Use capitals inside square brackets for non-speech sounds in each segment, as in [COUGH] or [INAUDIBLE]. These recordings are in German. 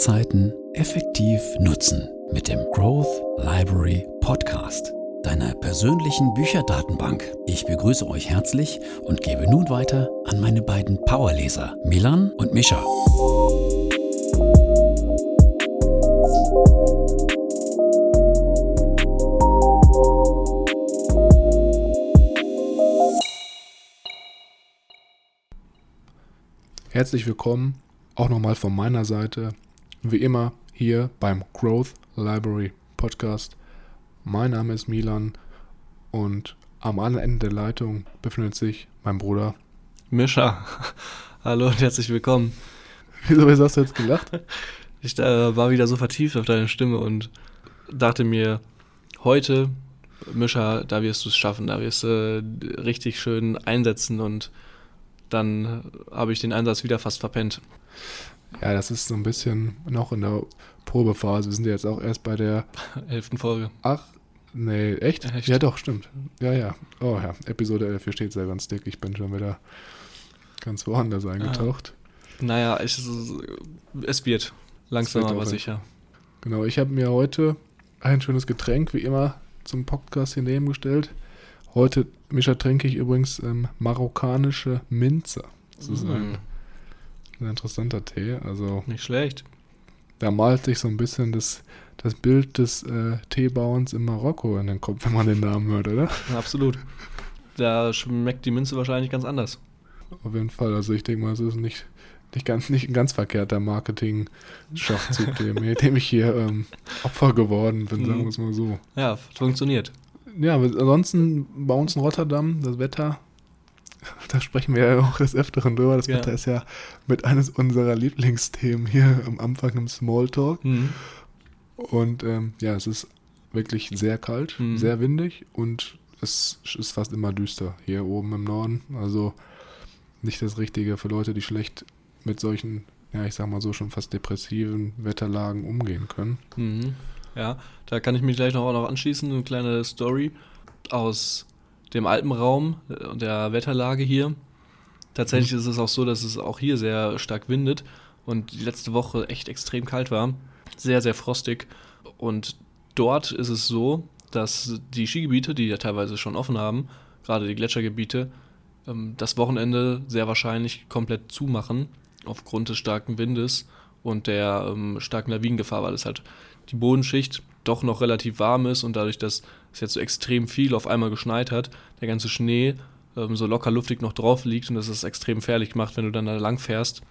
Zeiten effektiv nutzen mit dem Growth Library Podcast, deiner persönlichen Bücherdatenbank. Ich begrüße euch herzlich und gebe nun weiter an meine beiden Powerleser, Milan und Mischa. Herzlich willkommen auch nochmal von meiner Seite, wie immer hier beim Growth Library Podcast. Mein Name ist Milan und am anderen Ende der Leitung befindet sich mein Bruder Mischa. [LAUGHS] Hallo und herzlich willkommen. Wieso hast du jetzt gelacht? [LAUGHS] Ich äh, war wieder so vertieft auf deine Stimme und dachte mir, heute, Mischa, da wirst du es schaffen, da wirst du äh, richtig schön einsetzen und dann habe ich den Einsatz wieder fast verpennt. Ja, das ist so ein bisschen noch in der Probephase. Wir sind ja jetzt auch erst bei der [LAUGHS] elften Folge. Ach, nee, echt? Echt? Ja, doch, stimmt. Ja, ja. Oh ja, Episode 11, hier steht sehr ganz dick. Ich bin schon wieder ganz woanders eingetaucht. Naja, ich, es wird langsam aber sicher. Genau, ich habe mir heute ein schönes Getränk, wie immer, zum Podcast hier nebengestellt. Heute, Mischa, trinke ich übrigens ähm, marokkanische Minze. Das ist ein, Mm, ein interessanter Tee. Also nicht schlecht. da malt sich so ein bisschen das, das Bild des äh, Teebauens in Marokko in den Kopf, wenn man den Namen hört, oder? Absolut. Da schmeckt die Minze wahrscheinlich ganz anders. Auf jeden Fall. Also ich denke mal, es ist nicht, nicht, ganz, nicht ein ganz verkehrter Marketing-Schachzug, dem, dem ich hier ähm, Opfer geworden bin, sagen Mhm. wir es mal so. Ja, funktioniert. Ja, ansonsten bei uns in Rotterdam, das Wetter, da sprechen wir ja auch des Öfteren drüber. Das Ja. Wetter ist ja mit eines unserer Lieblingsthemen hier am Anfang im Smalltalk. Mhm. Und ähm, ja, es ist wirklich sehr kalt, Mhm. sehr windig und es ist fast immer düster hier oben im Norden. Also nicht das Richtige für Leute, die schlecht mit solchen, ja, ich sag mal so, schon fast depressiven Wetterlagen umgehen können. Mhm. Ja, da kann ich mich gleich noch, auch noch anschließen. Eine kleine Story aus dem Alpenraum äh, und der Wetterlage hier. Tatsächlich ist es auch so, dass es auch hier sehr stark windet und die letzte Woche echt extrem kalt war. Sehr, sehr frostig. Und dort ist es so, dass die Skigebiete, die ja teilweise schon offen haben, gerade die Gletschergebiete, ähm, das Wochenende sehr wahrscheinlich komplett zumachen aufgrund des starken Windes und der ähm, starken Lawinengefahr, weil es halt die Bodenschicht doch noch relativ warm ist und dadurch, dass es jetzt so extrem viel auf einmal geschneit hat, der ganze Schnee ähm, so locker luftig noch drauf liegt und das ist extrem gefährlich gemacht, wenn du dann da lang fährst,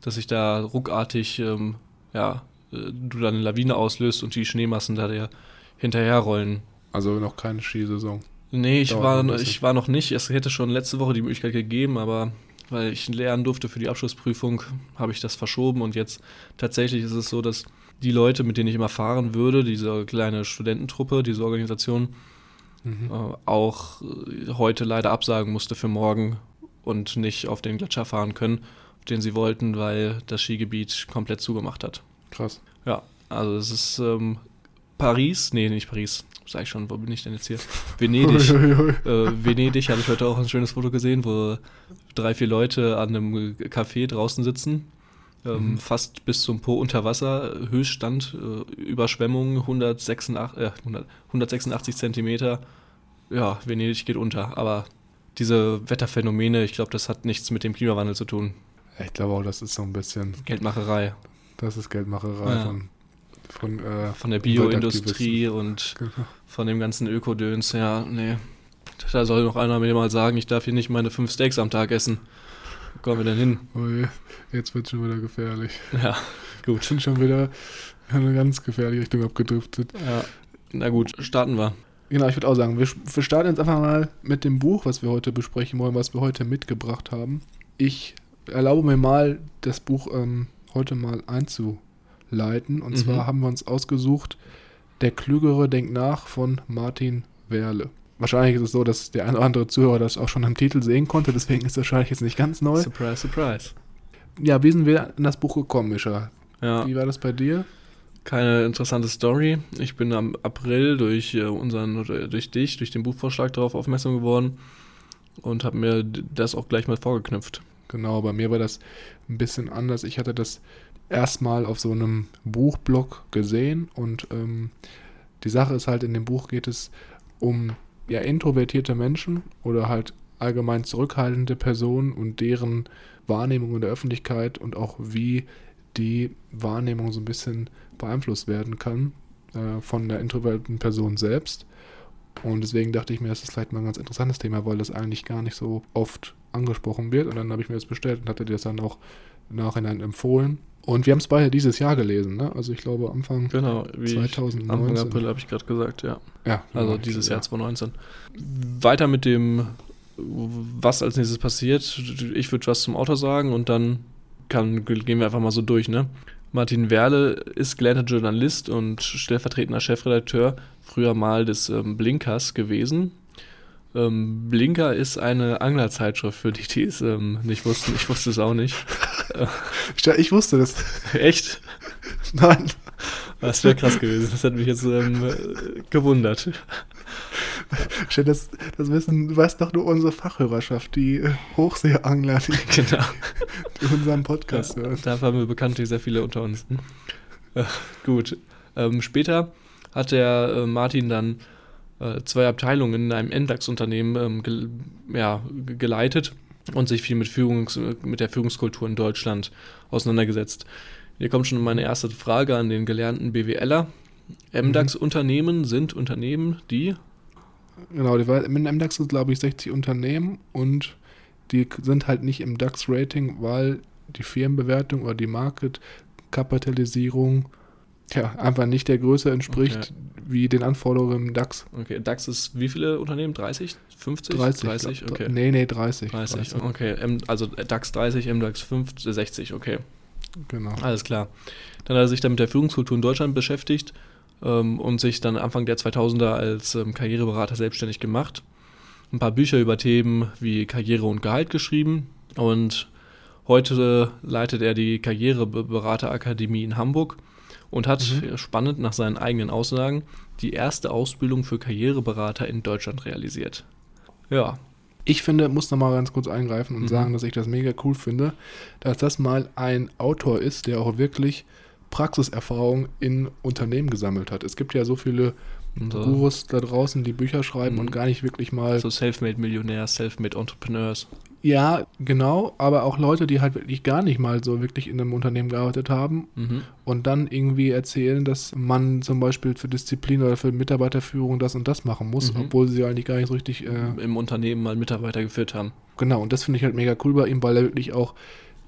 dass sich da ruckartig, ähm, ja, äh, du dann eine Lawine auslöst und die Schneemassen da dir hinterherrollen. Also noch keine Skisaison. Nee, ich Dauert war, ich war noch nicht. Es hätte schon letzte Woche die Möglichkeit gegeben, aber weil ich lernen durfte für die Abschlussprüfung, habe ich das verschoben. Und jetzt tatsächlich ist es so, dass die Leute, mit denen ich immer fahren würde, diese kleine Studententruppe, diese Organisation, Mhm. äh, auch äh, heute leider absagen musste für morgen und nicht auf den Gletscher fahren können, den sie wollten, weil das Skigebiet komplett zugemacht hat. Krass. Ja, also es ist ähm, Paris, nee, nicht Paris, sag ich schon, wo bin ich denn jetzt hier? [LAUGHS] Venedig. Äh, Venedig hatte ich heute auch ein schönes Foto gesehen, wo drei, vier Leute an einem Café draußen sitzen. Ähm, Mhm. Fast bis zum Po unter Wasser, Höchststand, äh, Überschwemmung 186, äh, 100, 186 Zentimeter. Ja, Venedig geht unter, aber diese Wetterphänomene, ich glaube, das hat nichts mit dem Klimawandel zu tun. Ich glaube auch, das ist so ein bisschen, Geldmacherei das ist Geldmacherei Ja. von, von, äh, von der. Bioindustrie und Genau. von dem ganzen Ökodöns. Ja, nee. Da soll noch einer mir mal sagen, ich darf hier nicht meine fünf Steaks am Tag essen. Kommen wir denn hin? Oh je, jetzt wird schon wieder gefährlich. Ja, gut. Sind schon wieder in eine ganz gefährliche Richtung abgedriftet. Ja. Na gut, starten wir. Genau, ich würde auch sagen, wir, wir starten jetzt einfach mal mit dem Buch, was wir heute besprechen wollen, was wir heute mitgebracht haben. Ich erlaube mir mal, das Buch ähm, heute mal einzuleiten. Und Mhm. zwar haben wir uns ausgesucht, Der Klügere denkt nach von Martin Werle. Wahrscheinlich ist es so, dass der ein oder andere Zuhörer das auch schon am Titel sehen konnte, deswegen ist das wahrscheinlich jetzt nicht ganz neu. Surprise, surprise. Ja, wie sind wir an das Buch gekommen, Mischa? Ja, Wie war das bei dir? keine interessante Story. Ich bin am April durch äh, unseren, durch dich, durch den Buchvorschlag darauf aufmerksam geworden und habe mir das auch gleich mal vorgeknüpft. Genau, bei mir war das ein bisschen anders. Ich hatte das erstmal auf so einem Buchblog gesehen und ähm, die Sache ist halt, in dem Buch geht es um ja, introvertierte Menschen oder halt allgemein zurückhaltende Personen und deren Wahrnehmung in der Öffentlichkeit und auch wie die Wahrnehmung so ein bisschen beeinflusst werden kann äh, von der introvertierten Person selbst. Und deswegen dachte ich mir, das ist vielleicht mal ein ganz interessantes Thema, weil das eigentlich gar nicht so oft angesprochen wird. Und dann habe ich mir das bestellt und hatte das dann auch im Nachhinein empfohlen. Und wir haben es beide dieses Jahr gelesen, ne? Also ich glaube Anfang Genau, wie 2019. Anfang April habe ich gerade gesagt, ja. Ja, Also genau, dieses ja. Jahr 2019. Weiter mit dem, was als nächstes passiert. Ich würde was zum Autor sagen und dann kann, gehen wir einfach mal so durch, ne? Martin Werle ist gelernter Journalist und stellvertretender Chefredakteur früher mal des ähm, Blinkers gewesen. Ähm, Blinker ist eine Anglerzeitschrift für die, die es ähm, nicht wussten. Ich wusste es auch nicht. [LAUGHS] Ja, Ich wusste das. [LAUGHS] Echt? Nein. Das wäre krass gewesen. Das hat mich jetzt ähm, äh, gewundert. Stell, Das, das wissen, du weißt doch nur unsere Fachhörerschaft, die äh, Hochseeangler, die, [LAUGHS] Genau. die unseren Podcast hören. Dafür haben wir bekanntlich sehr viele unter uns. Äh, gut. Ähm, später hat der äh, Martin dann äh, zwei Abteilungen in einem NDAX-Unternehmen ähm, gel ja, ge- geleitet und sich viel mit, Führungs mit der Führungskultur in Deutschland auseinandergesetzt. Hier kommt schon meine erste Frage an den gelernten BWLer. MDAX-Unternehmen sind Unternehmen, die Genau, die war, im DAX sind, glaube ich, 60 Unternehmen und die sind halt nicht im DAX-Rating, weil die Firmenbewertung oder die Market-Kapitalisierung ja, einfach nicht der Größe entspricht, Okay. wie den Anforderungen im DAX. Okay, DAX ist wie viele Unternehmen? 30? 50? 30. 30, glaub- okay. Nee, nee, 30. 30, okay. M, also DAX 30, MDAX 5, 60, okay. Genau. Alles klar. Dann hat er sich dann mit der Führungskultur in Deutschland beschäftigt ähm, und sich dann Anfang der 2000er als ähm, Karriereberater selbstständig gemacht. Ein paar Bücher über Themen wie Karriere und Gehalt geschrieben und heute leitet er die Karriereberaterakademie in Hamburg und hat, Mhm. spannend nach seinen eigenen Aussagen, die erste Ausbildung für Karriereberater in Deutschland realisiert. Ja, Ich finde, muss noch mal ganz kurz eingreifen und Mhm. sagen, dass ich das mega cool finde, dass das mal ein Autor ist, der auch wirklich Praxiserfahrung in Unternehmen gesammelt hat. Es gibt ja so viele so, Gurus da draußen, die Bücher schreiben Mhm. und gar nicht wirklich mal. so Selfmade-Millionärs, Selfmade-Entrepreneurs. Ja, genau, aber auch Leute, die halt wirklich gar nicht mal so wirklich in einem Unternehmen gearbeitet haben Mhm. und dann irgendwie erzählen, dass man zum Beispiel für Disziplin oder für Mitarbeiterführung das und das machen muss, Mhm. obwohl sie eigentlich gar nicht so richtig. Äh, Im Unternehmen mal Mitarbeiter geführt haben. Genau, und das finde ich halt mega cool bei ihm, weil er wirklich auch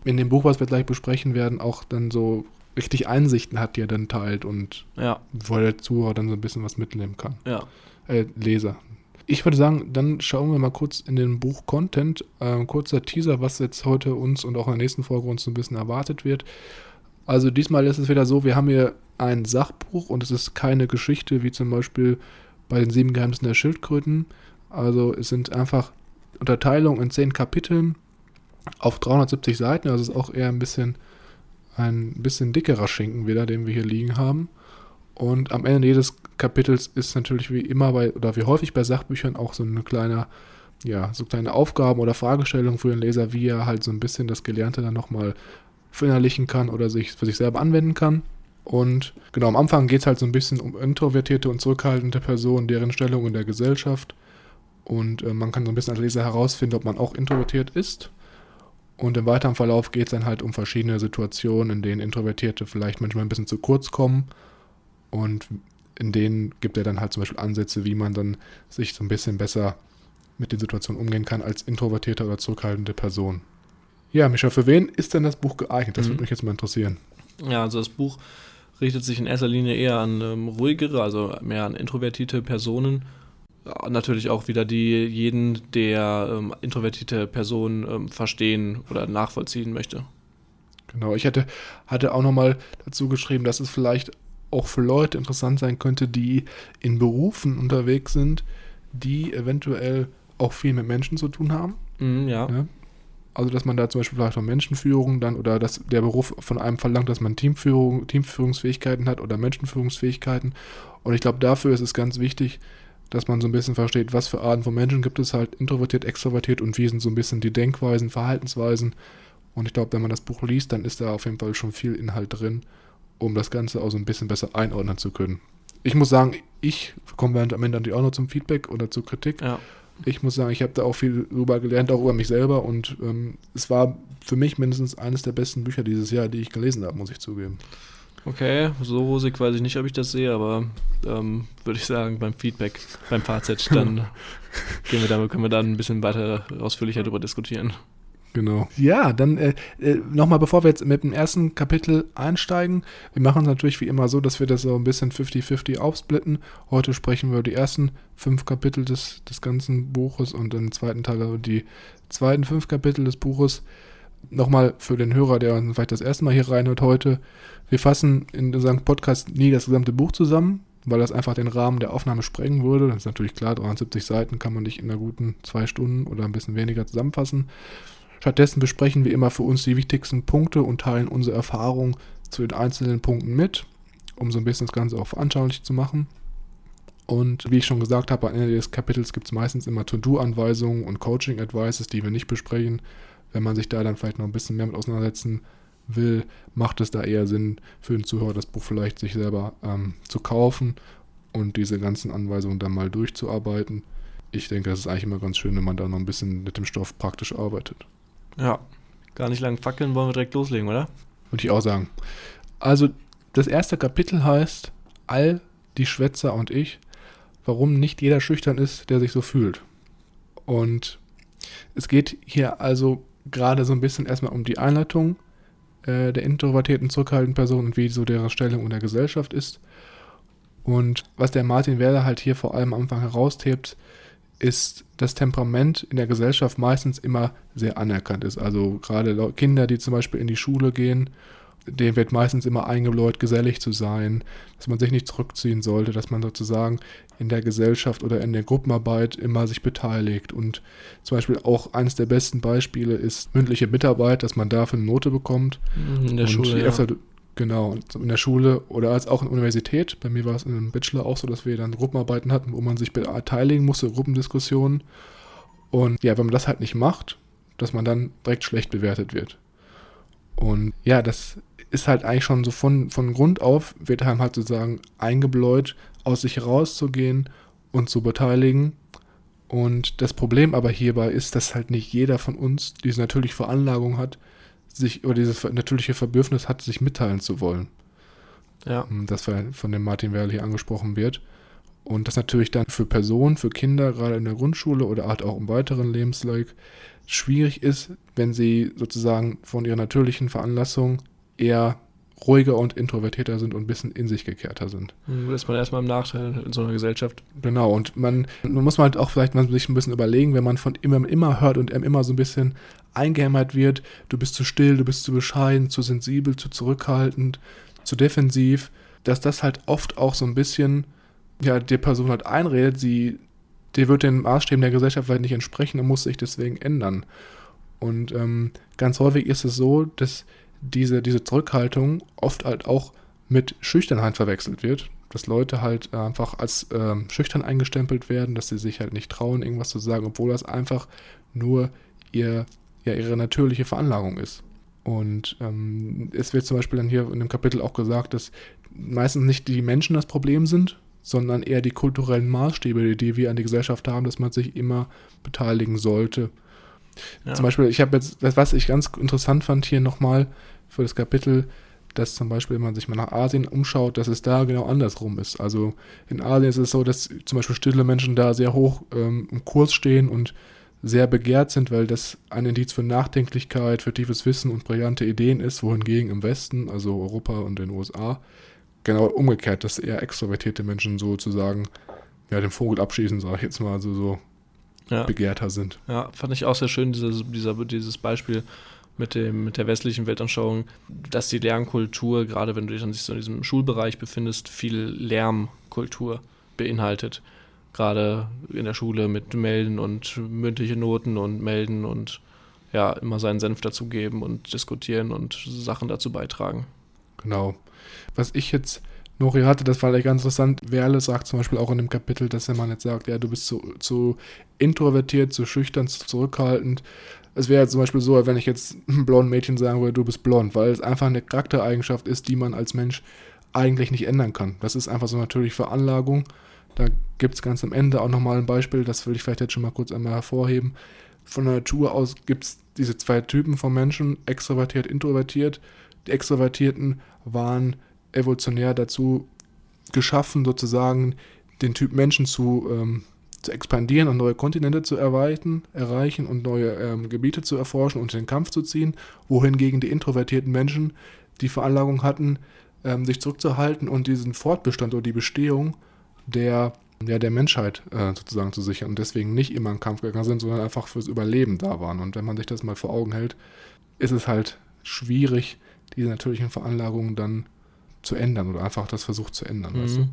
in dem Buch, was wir gleich besprechen werden, auch dann so richtig Einsichten hat, die er dann teilt und Ja, wo der Zuhörer dann so ein bisschen was mitnehmen kann. ja. Äh, Leser. Ich würde sagen, dann schauen wir mal kurz in den Buch Content. Ähm, kurzer Teaser, was jetzt heute uns und auch in der nächsten Folge uns so ein bisschen erwartet wird. Also diesmal ist es wieder so, wir haben hier ein Sachbuch und es ist keine Geschichte, wie zum Beispiel bei den sieben Geheimnissen der Schildkröten. Also es sind einfach Unterteilungen in zehn Kapiteln auf 370 Seiten. Also es ist auch eher ein bisschen ein bisschen dickerer Schinken wieder, den wir hier liegen haben. Und am Ende jedes Kapitels ist natürlich wie immer bei, oder wie häufig bei Sachbüchern auch so eine kleine, ja, so kleine Aufgaben oder Fragestellungen für den Leser, wie er halt so ein bisschen das Gelernte dann nochmal verinnerlichen kann oder sich für sich selber anwenden kann. Und genau, am Anfang geht es halt so ein bisschen um introvertierte und zurückhaltende Personen, deren Stellung in der Gesellschaft. Und äh, man kann so ein bisschen als Leser herausfinden, ob man auch introvertiert ist. Und im weiteren Verlauf geht es dann halt um verschiedene Situationen, in denen Introvertierte vielleicht manchmal ein bisschen zu kurz kommen. Und in denen gibt er dann halt zum Beispiel Ansätze, wie man dann sich so ein bisschen besser mit den Situationen umgehen kann als introvertierte oder zurückhaltende Person. Ja, Micha, für wen ist denn das Buch geeignet? Das Mhm. würde mich jetzt mal interessieren. Ja, also das Buch richtet sich in erster Linie eher an ähm, ruhigere, also mehr an introvertierte Personen. Ja, natürlich auch wieder die jeden, der ähm, introvertierte Personen ähm, verstehen oder nachvollziehen möchte. Genau, ich hätte, hatte auch nochmal dazu geschrieben, dass es vielleicht auch für Leute interessant sein könnte, die in Berufen unterwegs sind, die eventuell auch viel mit Menschen zu tun haben. Mhm, ja. Ja. Also, dass man da zum Beispiel vielleicht auch Menschenführung dann oder dass der Beruf von einem verlangt, dass man Teamführung, Teamführungsfähigkeiten hat oder Menschenführungsfähigkeiten. Und ich glaube, dafür ist es ganz wichtig, dass man so ein bisschen versteht, was für Arten von Menschen gibt es halt, introvertiert, extrovertiert und wie sind so ein bisschen die Denkweisen, Verhaltensweisen. Und ich glaube, wenn man das Buch liest, dann ist da auf jeden Fall schon viel Inhalt drin, um das Ganze auch so ein bisschen besser einordnen zu können. Ich muss sagen, ich komme am Ende natürlich auch noch zum Feedback oder zur Kritik. Ja. Ich muss sagen, ich habe da auch viel drüber gelernt, auch über mich selber. Und ähm, es war für mich mindestens eines der besten Bücher dieses Jahr, die ich gelesen habe, muss ich zugeben. Okay, so rosig weiß ich nicht, ob ich das sehe, aber ähm, würde ich sagen, beim Feedback, beim Fazit, dann [LAUGHS] gehen wir damit, können wir dann ein bisschen weiter ausführlicher darüber diskutieren. Genau. Ja, dann äh, äh, nochmal, bevor wir jetzt mit dem ersten Kapitel einsteigen. Wir machen es natürlich wie immer so, dass wir das so ein bisschen 50-50 aufsplitten. Heute sprechen wir über die ersten fünf Kapitel des, des ganzen Buches und im zweiten Teil über die zweiten fünf Kapitel des Buches. Nochmal für den Hörer, der vielleicht das erste Mal hier reinhört heute. Wir fassen in unserem Podcast nie das gesamte Buch zusammen, weil das einfach den Rahmen der Aufnahme sprengen würde. Das ist natürlich klar, 73 Seiten kann man nicht in einer guten zwei Stunden oder ein bisschen weniger zusammenfassen. Stattdessen besprechen wir immer für uns die wichtigsten Punkte und teilen unsere Erfahrungen zu den einzelnen Punkten mit, um so ein bisschen das Ganze auch veranschaulich zu machen. Und wie ich schon gesagt habe, am Ende des Kapitels gibt es meistens immer To-Do-Anweisungen und Coaching-Advices, die wir nicht besprechen. Wenn man sich da dann vielleicht noch ein bisschen mehr mit auseinandersetzen will, macht es da eher Sinn für den Zuhörer, das Buch vielleicht sich selber ähm, zu kaufen und diese ganzen Anweisungen dann mal durchzuarbeiten. Ich denke, das ist eigentlich immer ganz schön, wenn man da noch ein bisschen mit dem Stoff praktisch arbeitet. Ja, gar nicht lang fackeln, wollen wir direkt loslegen, oder? Würde ich auch sagen. Also, das erste Kapitel heißt All die Schwätzer und ich, warum nicht jeder schüchtern ist, der sich so fühlt. Und es geht hier also gerade so ein bisschen erstmal um die Einleitung äh, der introvertierten, zurückhaltenden Person und wie so deren Stellung in der Gesellschaft ist. Und was der Martin Werder halt hier vor allem am Anfang heraushebt, ist das Temperament in der Gesellschaft meistens immer sehr anerkannt ist. Also gerade Kinder, die zum Beispiel in die Schule gehen, denen wird meistens immer eingebläut, gesellig zu sein, dass man sich nicht zurückziehen sollte, dass man sozusagen in der Gesellschaft oder in der Gruppenarbeit immer sich beteiligt. Und zum Beispiel auch eines der besten Beispiele ist mündliche Mitarbeit, dass man dafür eine Note bekommt. In der und Schule. je Ja. öfter du- Genau, in der Schule oder als auch in der Universität. Bei mir war es in einem Bachelor auch so, dass wir dann Gruppenarbeiten hatten, wo man sich beteiligen musste, Gruppendiskussionen. Und ja, wenn man das halt nicht macht, dass man dann direkt schlecht bewertet wird. Und ja, das ist halt eigentlich schon so von, von Grund auf, wird einem halt sozusagen eingebläut, aus sich herauszugehen und zu beteiligen. Und das Problem aber hierbei ist, dass halt nicht jeder von uns diese natürliche Veranlagung hat, sich oder dieses natürliche Verbürfnis hat, sich mitteilen zu wollen. ja. Ähm, Das von dem Martin Werl hier angesprochen wird. Und das natürlich dann für Personen, für Kinder, gerade in der Grundschule oder halt auch im weiteren Lebensweg, schwierig ist, wenn sie sozusagen von ihrer natürlichen Veranlassung eher ruhiger und introvertierter sind und ein bisschen in sich gekehrter sind. Hm, Ist man erstmal im Nachteil in so einer Gesellschaft. Genau, und man, man muss man halt auch vielleicht mal sich ein bisschen überlegen, wenn man von immer, immer hört und immer so ein bisschen eingehämmert wird, du bist zu still, du bist zu bescheiden, zu sensibel, zu zurückhaltend, zu defensiv, dass das halt oft auch so ein bisschen, ja, der Person halt einredet, sie, die wird den Maßstäben der Gesellschaft vielleicht nicht entsprechen und muss sich deswegen ändern. Und ähm, ganz häufig ist es so, dass diese, diese Zurückhaltung oft halt auch mit Schüchternheit verwechselt wird. Dass Leute halt einfach als ähm, schüchtern eingestempelt werden, dass sie sich halt nicht trauen, irgendwas zu sagen, obwohl das einfach nur ihr, ja, ihre natürliche Veranlagung ist. Und ähm, es wird zum Beispiel dann hier in dem Kapitel auch gesagt, dass meistens nicht die Menschen das Problem sind, sondern eher die kulturellen Maßstäbe, die wir an die Gesellschaft haben, dass man sich immer beteiligen sollte. Ja. Zum Beispiel, ich habe jetzt, was ich ganz interessant fand hier nochmal für das Kapitel, dass zum Beispiel, wenn man sich mal nach Asien umschaut, dass es da genau andersrum ist. Also in Asien ist es so, dass zum Beispiel stille Menschen da sehr hoch ähm, im Kurs stehen und sehr begehrt sind, weil das ein Indiz für Nachdenklichkeit, für tiefes Wissen und brillante Ideen ist, wohingegen im Westen, also Europa und den USA, genau umgekehrt, dass eher extrovertierte Menschen sozusagen ja, den Vogel abschießen, sage ich jetzt mal, also so Ja. begehrter sind. Ja, fand ich auch sehr schön, dieses, dieser, dieses Beispiel mit, dem, mit der westlichen Weltanschauung, dass die Lernkultur, gerade wenn du dich dann sich so in diesem Schulbereich befindest, viel Lärmkultur beinhaltet. Gerade in der Schule mit Melden und mündliche Noten und Melden und ja, immer seinen Senf dazugeben und diskutieren und Sachen dazu beitragen. Genau. Was ich jetzt Nori hatte, das war ganz interessant. Werle sagt zum Beispiel auch in dem Kapitel, dass wenn man jetzt sagt, ja, du bist zu, zu introvertiert, zu schüchtern, zu zurückhaltend. Es wäre zum Beispiel so, wenn ich jetzt einem blonden Mädchen sagen würde, du bist blond, weil es einfach eine Charaktereigenschaft ist, die man als Mensch eigentlich nicht ändern kann. Das ist einfach so natürlich Veranlagung. Da gibt es ganz am Ende auch nochmal ein Beispiel, das will ich vielleicht jetzt schon mal kurz einmal hervorheben. Von der Natur aus gibt es diese zwei Typen von Menschen, extrovertiert, introvertiert. Die Extrovertierten waren evolutionär dazu geschaffen, sozusagen den Typ Menschen zu, ähm, zu expandieren und neue Kontinente zu erreichen, erreichen und neue ähm, Gebiete zu erforschen und in den Kampf zu ziehen, wohingegen die introvertierten Menschen die Veranlagung hatten, ähm, sich zurückzuhalten und diesen Fortbestand oder die Bestehung der, ja, der Menschheit äh, sozusagen zu sichern und deswegen nicht immer in Kampf gegangen sind, sondern einfach fürs Überleben da waren. Und wenn man sich das mal vor Augen hält, ist es halt schwierig, diese natürlichen Veranlagungen dann zu ändern oder einfach das versucht zu ändern. Mhm. Weißt du?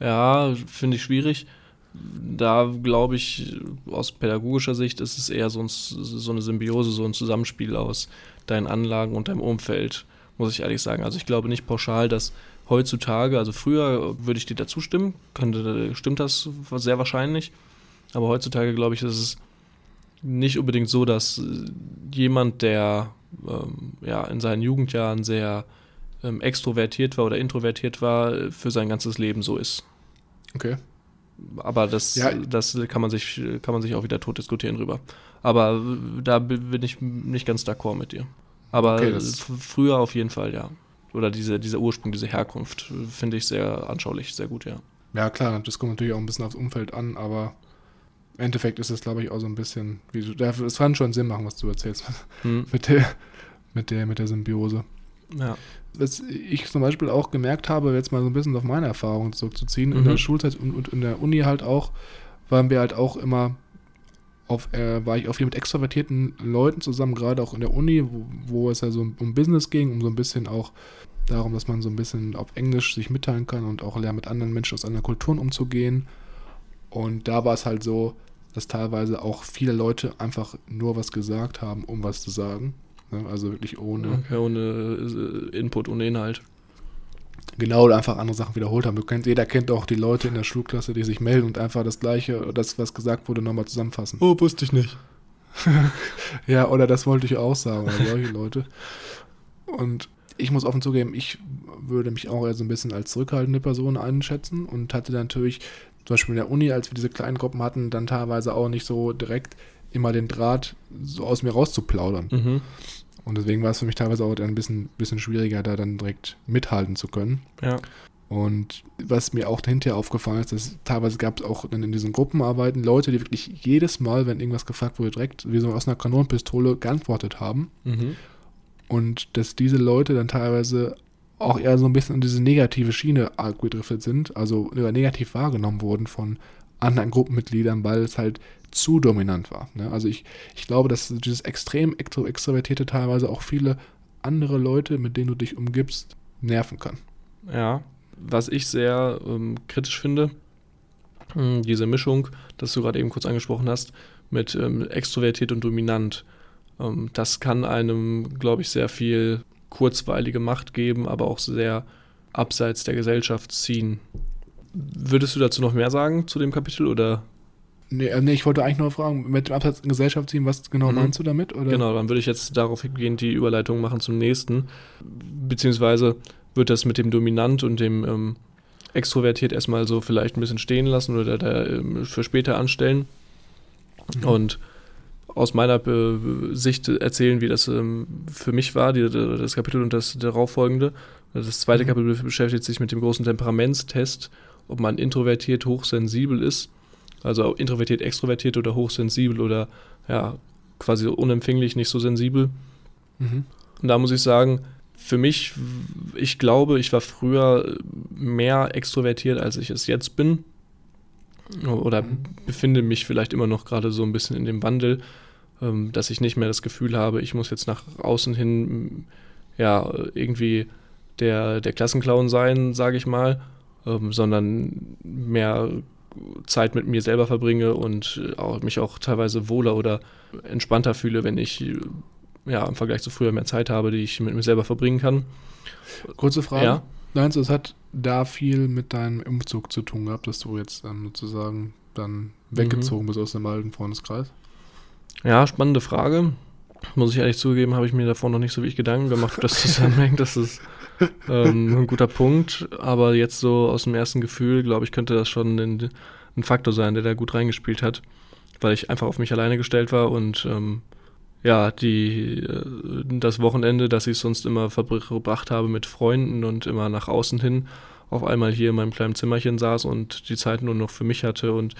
Ja, finde ich schwierig. Da glaube ich, aus pädagogischer Sicht ist es eher so, ein, so, eine Symbiose, so ein Zusammenspiel aus deinen Anlagen und deinem Umfeld, muss ich ehrlich sagen. Also ich glaube nicht pauschal, dass heutzutage, also früher würde ich dir dazu stimmen, könnte, stimmt das sehr wahrscheinlich, aber heutzutage glaube ich, ist es nicht unbedingt so, dass jemand, der ähm, ja, in seinen Jugendjahren sehr ähm, extrovertiert war oder introvertiert war, für sein ganzes Leben so ist. Okay. Aber das, ja. das kann, man sich, kann man sich auch wieder tot diskutieren drüber. Aber da bin ich nicht ganz d'accord mit dir. Aber okay, früher auf jeden Fall, ja. Oder diese, dieser Ursprung, diese Herkunft, finde ich sehr anschaulich, sehr gut, ja. Ja, klar, das kommt natürlich auch ein bisschen aufs Umfeld an, aber im Endeffekt ist es, glaube ich, auch so ein bisschen, wie du, es kann schon Sinn machen, was du erzählst. [LAUGHS] Hm. mit, der, mit, der, mit der Symbiose. Ja. Was ich zum Beispiel auch gemerkt habe, jetzt mal so ein bisschen auf meine Erfahrungen zurückzuziehen, mhm. in der Schulzeit und, und, in der Uni halt auch, waren wir halt auch immer auf, äh, war ich auch viel mit extrovertierten Leuten zusammen, gerade auch in der Uni, wo, wo es ja so um, Business ging, um so ein bisschen auch darum, dass man so ein bisschen auf Englisch sich mitteilen kann und auch lernen, mit anderen Menschen aus anderen Kulturen umzugehen. Und da war es halt so, dass teilweise auch viele Leute einfach nur was gesagt haben, um was zu sagen. Ne? Also wirklich ohne. Okay, ohne äh, Input, ohne Inhalt. Genau, oder einfach andere Sachen wiederholt haben. Du kennst, jeder kennt auch die Leute in der Schulklasse, die sich melden und einfach das Gleiche, das, was gesagt wurde, nochmal zusammenfassen. Oh, wusste ich nicht. [LAUGHS] ja, oder das wollte ich auch sagen, oder solche Leute. Und ich muss offen zugeben, ich würde mich auch eher so ein bisschen als zurückhaltende Person einschätzen und hatte natürlich, zum Beispiel in der Uni, als wir diese kleinen Gruppen hatten, dann teilweise auch nicht so direkt immer den Draht so aus mir rauszuplaudern. Mhm. Und deswegen war es für mich teilweise auch ein bisschen, bisschen schwieriger, da dann direkt mithalten zu können. Ja. Und was mir auch hinterher aufgefallen ist, dass teilweise gab es auch dann in diesen Gruppenarbeiten Leute, die wirklich jedes Mal, wenn irgendwas gefragt wurde, direkt wie so aus einer Kanonenpistole geantwortet haben. Mhm. Und dass diese Leute dann teilweise auch eher so ein bisschen in diese negative Schiene abgedriftet sind, also negativ wahrgenommen wurden von anderen Gruppenmitgliedern, weil es halt zu dominant war. Ne? Also ich, ich glaube, dass dieses extrem extrovertierte teilweise auch viele andere Leute, mit denen du dich umgibst, nerven kann. Ja, was ich sehr ähm, kritisch finde, hm, diese Mischung, das du gerade eben kurz angesprochen hast, mit ähm, extrovertiert und dominant. Ähm, das kann einem, glaube ich, sehr viel kurzweilige Macht geben, aber auch sehr abseits der Gesellschaft ziehen. Würdest du dazu noch mehr sagen zu dem Kapitel oder Nee, äh, nee, ich wollte eigentlich nur fragen, mit dem Absatz in Gesellschaft ziehen, was genau mhm. meinst du damit? Oder? Genau, dann würde ich jetzt darauf hingehend die Überleitung machen zum nächsten. Beziehungsweise wird das mit dem Dominant und dem ähm, Extrovertiert erstmal so vielleicht ein bisschen stehen lassen oder da, ähm, für später anstellen. Mhm. Und aus meiner äh, Sicht erzählen, wie das ähm, für mich war, die, das Kapitel und das darauffolgende. Das zweite mhm. Kapitel beschäftigt sich mit dem großen Temperamentstest, ob man introvertiert hochsensibel ist also introvertiert, extrovertiert oder hochsensibel oder ja, quasi unempfänglich, nicht so sensibel. Mhm. Und da muss ich sagen, für mich, ich glaube, ich war früher mehr extrovertiert, als ich es jetzt bin. Oder mhm. befinde mich vielleicht immer noch gerade so ein bisschen in dem Wandel, ähm, dass ich nicht mehr das Gefühl habe, ich muss jetzt nach außen hin ja irgendwie der, der Klassenclown sein, sage ich mal, ähm, sondern mehr Zeit mit mir selber verbringe und äh, auch, mich auch teilweise wohler oder entspannter fühle, wenn ich äh, ja, im Vergleich zu früher mehr Zeit habe, die ich mit mir selber verbringen kann. Kurze Frage. Ja? Meinst du, es hat da viel mit deinem Umzug zu tun gehabt, dass du jetzt ähm, sozusagen dann weggezogen bist aus dem alten Freundeskreis? Ja, spannende Frage. Muss ich ehrlich zugeben, habe ich mir davor noch nicht so wirklich Gedanken gemacht, dass das [LAUGHS] zusammenhängt. Das ist ähm, ein guter Punkt. Aber jetzt so aus dem ersten Gefühl, glaube ich, könnte das schon ein, ein, Faktor sein, der da gut reingespielt hat. Weil ich einfach auf mich alleine gestellt war und ähm, ja, die, äh, das Wochenende, das ich sonst immer verbracht habe mit Freunden und immer nach außen hin, auf einmal hier in meinem kleinen Zimmerchen saß und die Zeit nur noch für mich hatte und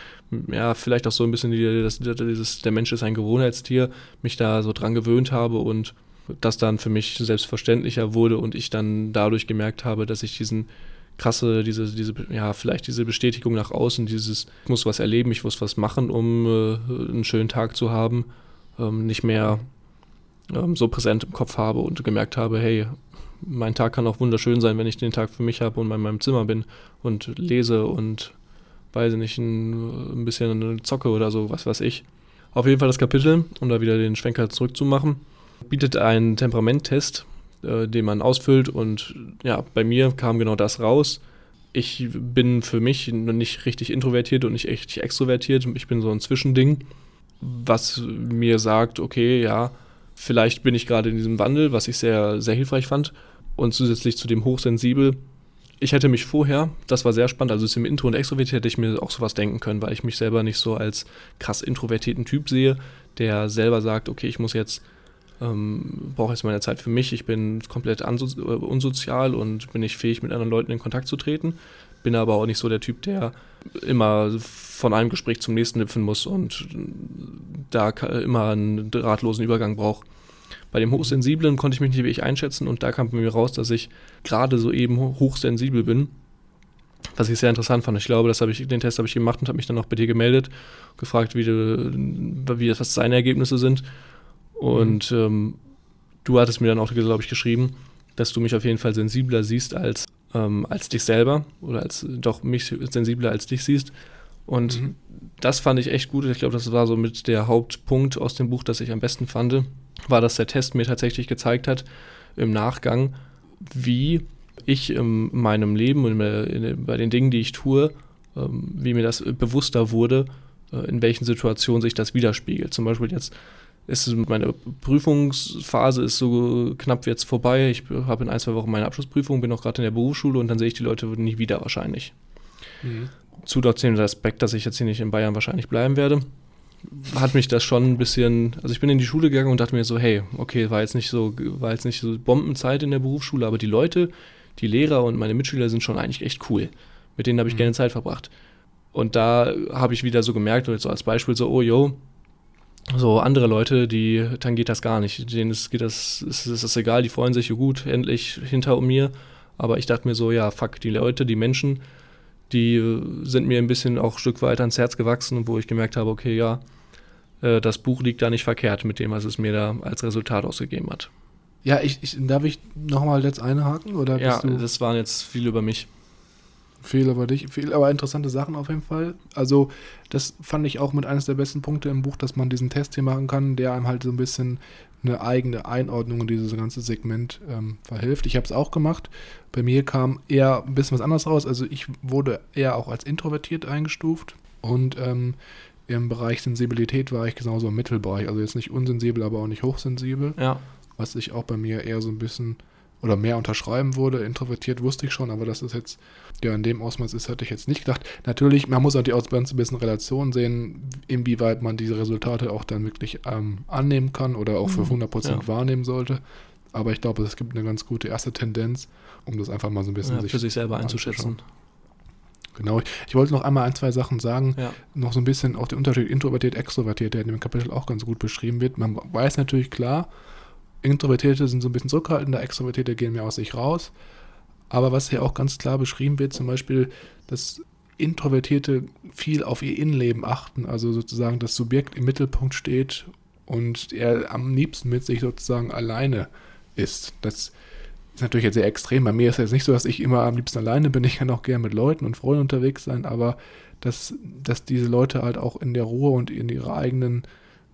ja, vielleicht auch so ein bisschen die, das, dieses, der Mensch ist ein Gewohnheitstier, mich da so dran gewöhnt habe und das dann für mich selbstverständlicher wurde und ich dann dadurch gemerkt habe, dass ich diesen krasse, diese, diese, ja, vielleicht diese Bestätigung nach außen, dieses, ich muss was erleben, ich muss was machen, um äh, einen schönen Tag zu haben, ähm, nicht mehr ähm, so präsent im Kopf habe und gemerkt habe, hey, mein Tag kann auch wunderschön sein, wenn ich den Tag für mich habe und in meinem Zimmer bin und lese und weiß nicht, ein, ein bisschen Zocke oder so, was weiß ich. Auf jeden Fall das Kapitel, um da wieder den Schwenker zurückzumachen, bietet einen Temperamenttest, äh, den man ausfüllt und ja, bei mir kam genau das raus. Ich bin für mich nicht richtig introvertiert und nicht echt extrovertiert. Ich bin so ein Zwischending, was mir sagt, okay, ja, vielleicht bin ich gerade in diesem Wandel, was ich sehr, sehr hilfreich fand und zusätzlich zu dem hochsensibel. Ich hätte mich vorher, das war sehr spannend, also im Intro und Extrovertiert hätte ich mir auch sowas denken können, weil ich mich selber nicht so als krass introvertierten Typ sehe, der selber sagt, okay, ich muss jetzt, ähm, brauche jetzt meine Zeit für mich, ich bin komplett äh, unsozial und bin nicht fähig, mit anderen Leuten in Kontakt zu treten. Bin aber auch nicht so der Typ, der immer von einem Gespräch zum nächsten hüpfen muss und da immer einen drahtlosen Übergang braucht. Bei dem Hochsensiblen konnte ich mich nicht wirklich einschätzen und da kam bei mir raus, dass ich gerade so eben hochsensibel bin. Was ich sehr interessant fand. Ich glaube, das ich, den Test habe ich gemacht und habe mich dann auch bei dir gemeldet, gefragt, wie, du, wie was seine Ergebnisse sind. Und mhm. ähm, du hattest mir dann auch, glaube ich, geschrieben, dass du mich auf jeden Fall sensibler siehst als, ähm, als dich selber oder als doch mich sensibler als dich siehst. Und mhm. das fand ich echt gut. Ich glaube, das war so mit der Hauptpunkt aus dem Buch, das ich am besten fand war, dass der Test mir tatsächlich gezeigt hat, im Nachgang, wie ich in meinem Leben und bei den Dingen, die ich tue, ähm, wie mir das bewusster wurde, äh, in welchen Situationen sich das widerspiegelt. Zum Beispiel jetzt ist meine Prüfungsphase ist so knapp jetzt vorbei. Ich habe in ein, zwei Wochen meine Abschlussprüfung, bin auch gerade in der Berufsschule und dann sehe ich die Leute nie wieder wahrscheinlich. Mhm. Zu dem Aspekt, dass ich jetzt hier nicht in Bayern wahrscheinlich bleiben werde hat mich das schon ein bisschen, also ich bin in die Schule gegangen und dachte mir so, hey, okay, war jetzt nicht so, war jetzt nicht so Bombenzeit in der Berufsschule, aber die Leute, die Lehrer und meine Mitschüler sind schon eigentlich echt cool. Mit denen habe ich mhm. gerne Zeit verbracht. Und da habe ich wieder so gemerkt, und jetzt so als Beispiel so, oh yo, so andere Leute, die, dann geht das gar nicht. Denen ist, geht das, ist, ist das egal, die freuen sich, gut, endlich hinter mir. Aber ich dachte mir so, ja, fuck, die Leute, die Menschen, die sind mir ein bisschen auch ein Stück weit ans Herz gewachsen, wo ich gemerkt habe, okay, ja, äh, das Buch liegt da nicht verkehrt mit dem, was es mir da als Resultat ausgegeben hat. Ja, ich, ich darf ich nochmal jetzt einhaken? Oder ja, das waren jetzt viel über mich. Viel über dich, viel, aber interessante Sachen auf jeden Fall. Also, das fand ich auch mit eines der besten Punkte im Buch, dass man diesen Test hier machen kann, der einem halt so ein bisschen eine eigene Einordnung in dieses ganze Segment ähm, verhilft. Ich habe es auch gemacht. Bei mir kam eher ein bisschen was anderes raus. Also, ich wurde eher auch als introvertiert eingestuft und ähm, im Bereich Sensibilität war ich genauso im Mittelbereich. Also jetzt nicht unsensibel, aber auch nicht hochsensibel. Ja. Was sich auch bei mir eher so ein bisschen oder mehr unterschreiben wurde. Introvertiert wusste ich schon, aber dass es jetzt ja in dem Ausmaß ist, hätte ich jetzt nicht gedacht. Natürlich, man muss auch die ein bisschen Relation sehen, inwieweit man diese Resultate auch dann wirklich ähm, annehmen kann oder auch für 100% mhm. ja. wahrnehmen sollte. Aber ich glaube, es gibt eine ganz gute erste Tendenz, um das einfach mal so ein bisschen ja, sich für sich selber einzuschätzen. Genau. Ich wollte noch einmal ein, zwei Sachen sagen. Ja. Noch so ein bisschen auch der Unterschied introvertiert, extrovertiert, der in dem Kapitel auch ganz gut beschrieben wird. Man weiß natürlich klar, Introvertierte sind so ein bisschen zurückhaltender, Extrovertierte gehen mehr aus sich raus. Aber was hier auch ganz klar beschrieben wird, zum Beispiel, dass Introvertierte viel auf ihr Innenleben achten, also sozusagen das Subjekt im Mittelpunkt steht und er am liebsten mit sich sozusagen alleine ist. Das ist natürlich jetzt sehr extrem. Bei mir ist es jetzt nicht so, dass ich immer am liebsten alleine bin. Ich kann auch gerne mit Leuten und Freunden unterwegs sein, aber dass, dass diese Leute halt auch in der Ruhe und in ihrer eigenen,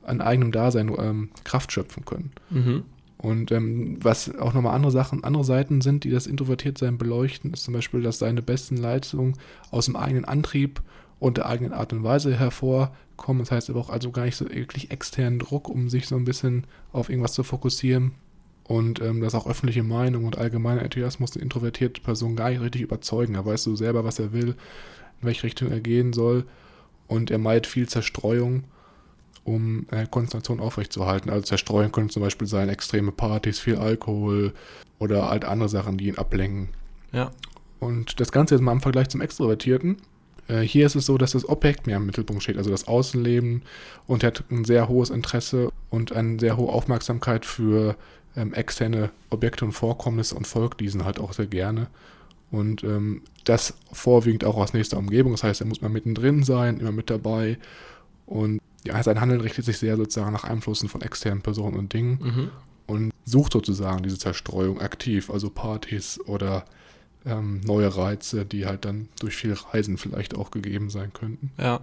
an eigenem Dasein ähm, Kraft schöpfen können. Mhm. Und ähm, was auch nochmal andere Sachen, andere Seiten sind, die das Introvertiertsein beleuchten, ist zum Beispiel, dass seine besten Leistungen aus dem eigenen Antrieb und der eigenen Art und Weise hervorkommen. Das heißt, er braucht also gar nicht so wirklich externen Druck, um sich so ein bisschen auf irgendwas zu fokussieren. Und ähm, dass auch öffentliche Meinung und allgemeiner Enthusiasmus eine introvertierte Person gar nicht richtig überzeugen. Er weiß so selber, was er will, in welche Richtung er gehen soll. Und er meidet viel Zerstreuung um äh, Konzentration aufrechtzuerhalten. Also Zerstreuung können zum Beispiel sein extreme Partys, viel Alkohol oder halt andere Sachen, die ihn ablenken. Ja. Und das Ganze jetzt mal im Vergleich zum Extrovertierten. Äh, hier ist es so, dass das Objekt mehr im Mittelpunkt steht, also das Außenleben und er hat ein sehr hohes Interesse und eine sehr hohe Aufmerksamkeit für ähm, externe Objekte und Vorkommnisse und folgt diesen halt auch sehr gerne. Und ähm, das vorwiegend auch aus nächster Umgebung. Das heißt, er muss mal mittendrin sein, immer mit dabei. Und ja, sein Handeln richtet sich sehr sozusagen nach Einflüssen von externen Personen und Dingen Mhm. und sucht sozusagen diese Zerstreuung aktiv, also Partys oder ähm, neue Reize, die halt dann durch viel Reisen vielleicht auch gegeben sein könnten. Ja.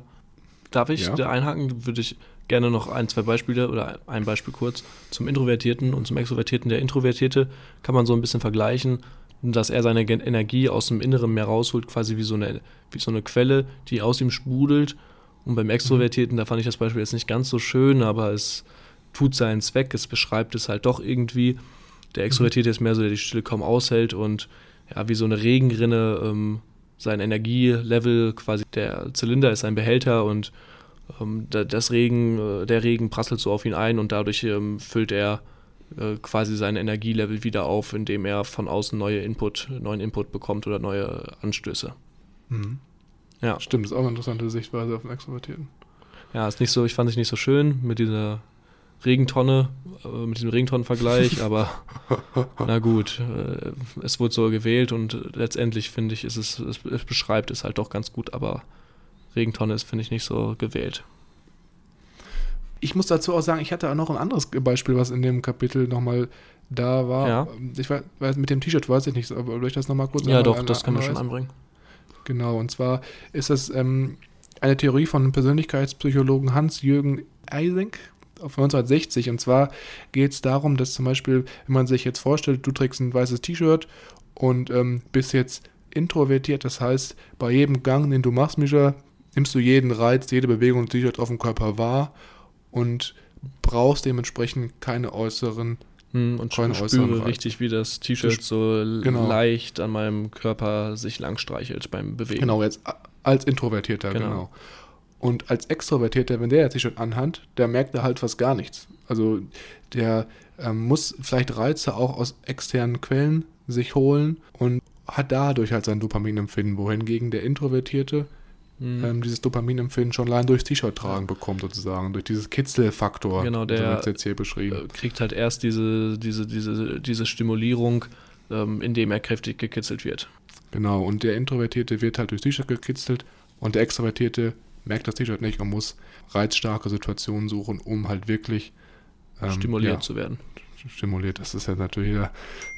Darf ich Ja. da einhaken? Würde ich gerne noch ein, zwei Beispiele oder ein Beispiel kurz zum Introvertierten und zum Extrovertierten. Der Introvertierte kann man so ein bisschen vergleichen, dass er seine Energie aus dem Inneren mehr rausholt, quasi wie so eine, wie so eine Quelle, die aus ihm sprudelt. Und beim Extrovertierten, da fand ich das Beispiel jetzt nicht ganz so schön, aber es tut seinen Zweck, es beschreibt es halt doch irgendwie. Der Extrovertierte ist mehr so, der die Stille kaum aushält und ja, wie so eine Regenrinne ähm, sein Energielevel, quasi der Zylinder ist ein Behälter und ähm, da- das Regen, äh, der Regen prasselt so auf ihn ein und dadurch ähm, füllt er äh, quasi sein Energielevel wieder auf, indem er von außen neue Input, neuen Input bekommt oder neue Anstöße. Ja. Stimmt, ist auch eine interessante Sichtweise auf den Extrovertierten. Ja, ist nicht so, ich fand es nicht so schön mit dieser Regentonne, äh, mit diesem Regentonnenvergleich, [LAUGHS] aber na gut, äh, es wurde so gewählt und letztendlich finde ich, ist es, es, es beschreibt es halt doch ganz gut, aber Regentonne ist, finde ich, nicht so gewählt. Ich muss dazu auch sagen, ich hatte auch noch ein anderes Beispiel, was in dem Kapitel nochmal da war. Ja. Ich weiß, mit dem T-Shirt weiß ich nicht, aber soll ich das nochmal kurz Ja, doch, das kann man schon anbringen. Genau, und zwar ist das ähm, eine Theorie von Persönlichkeitspsychologen Hans-Jürgen Eysenck von 1960. Und zwar geht es darum, dass zum Beispiel, wenn man sich jetzt vorstellt, du trägst ein weißes T-Shirt und ähm, bist jetzt introvertiert, das heißt, bei jedem Gang, den du machst, Mischa, nimmst du jeden Reiz, jede Bewegung des T-Shirts auf dem Körper wahr und brauchst dementsprechend keine äußeren Hm, und Keine spüre richtig, wie das T-Shirt so Genau. leicht an meinem Körper sich lang streichelt beim Bewegen. Genau, jetzt als Introvertierter, Genau. genau. Und als Extrovertierter, wenn der jetzt T-Shirt anhat, der merkt da halt fast gar nichts. Also der ähm, muss vielleicht Reize auch aus externen Quellen sich holen und hat dadurch halt sein Dopaminempfinden, wohingegen der Introvertierte Hm. ähm, dieses Dopaminempfinden schon allein durchs T-Shirt tragen bekommt, sozusagen, durch dieses Kitzelfaktor. Genau, der- so jetzt hier beschrieben. äh, kriegt halt erst diese, diese, diese, diese Stimulierung, ähm, indem er kräftig gekitzelt wird. Genau, und der Introvertierte wird halt durchs T-Shirt gekitzelt und der Extrovertierte merkt das T-Shirt nicht und muss reizstarke Situationen suchen, um halt wirklich ähm, stimuliert ja, zu werden. stimuliert. Das ist ja natürlich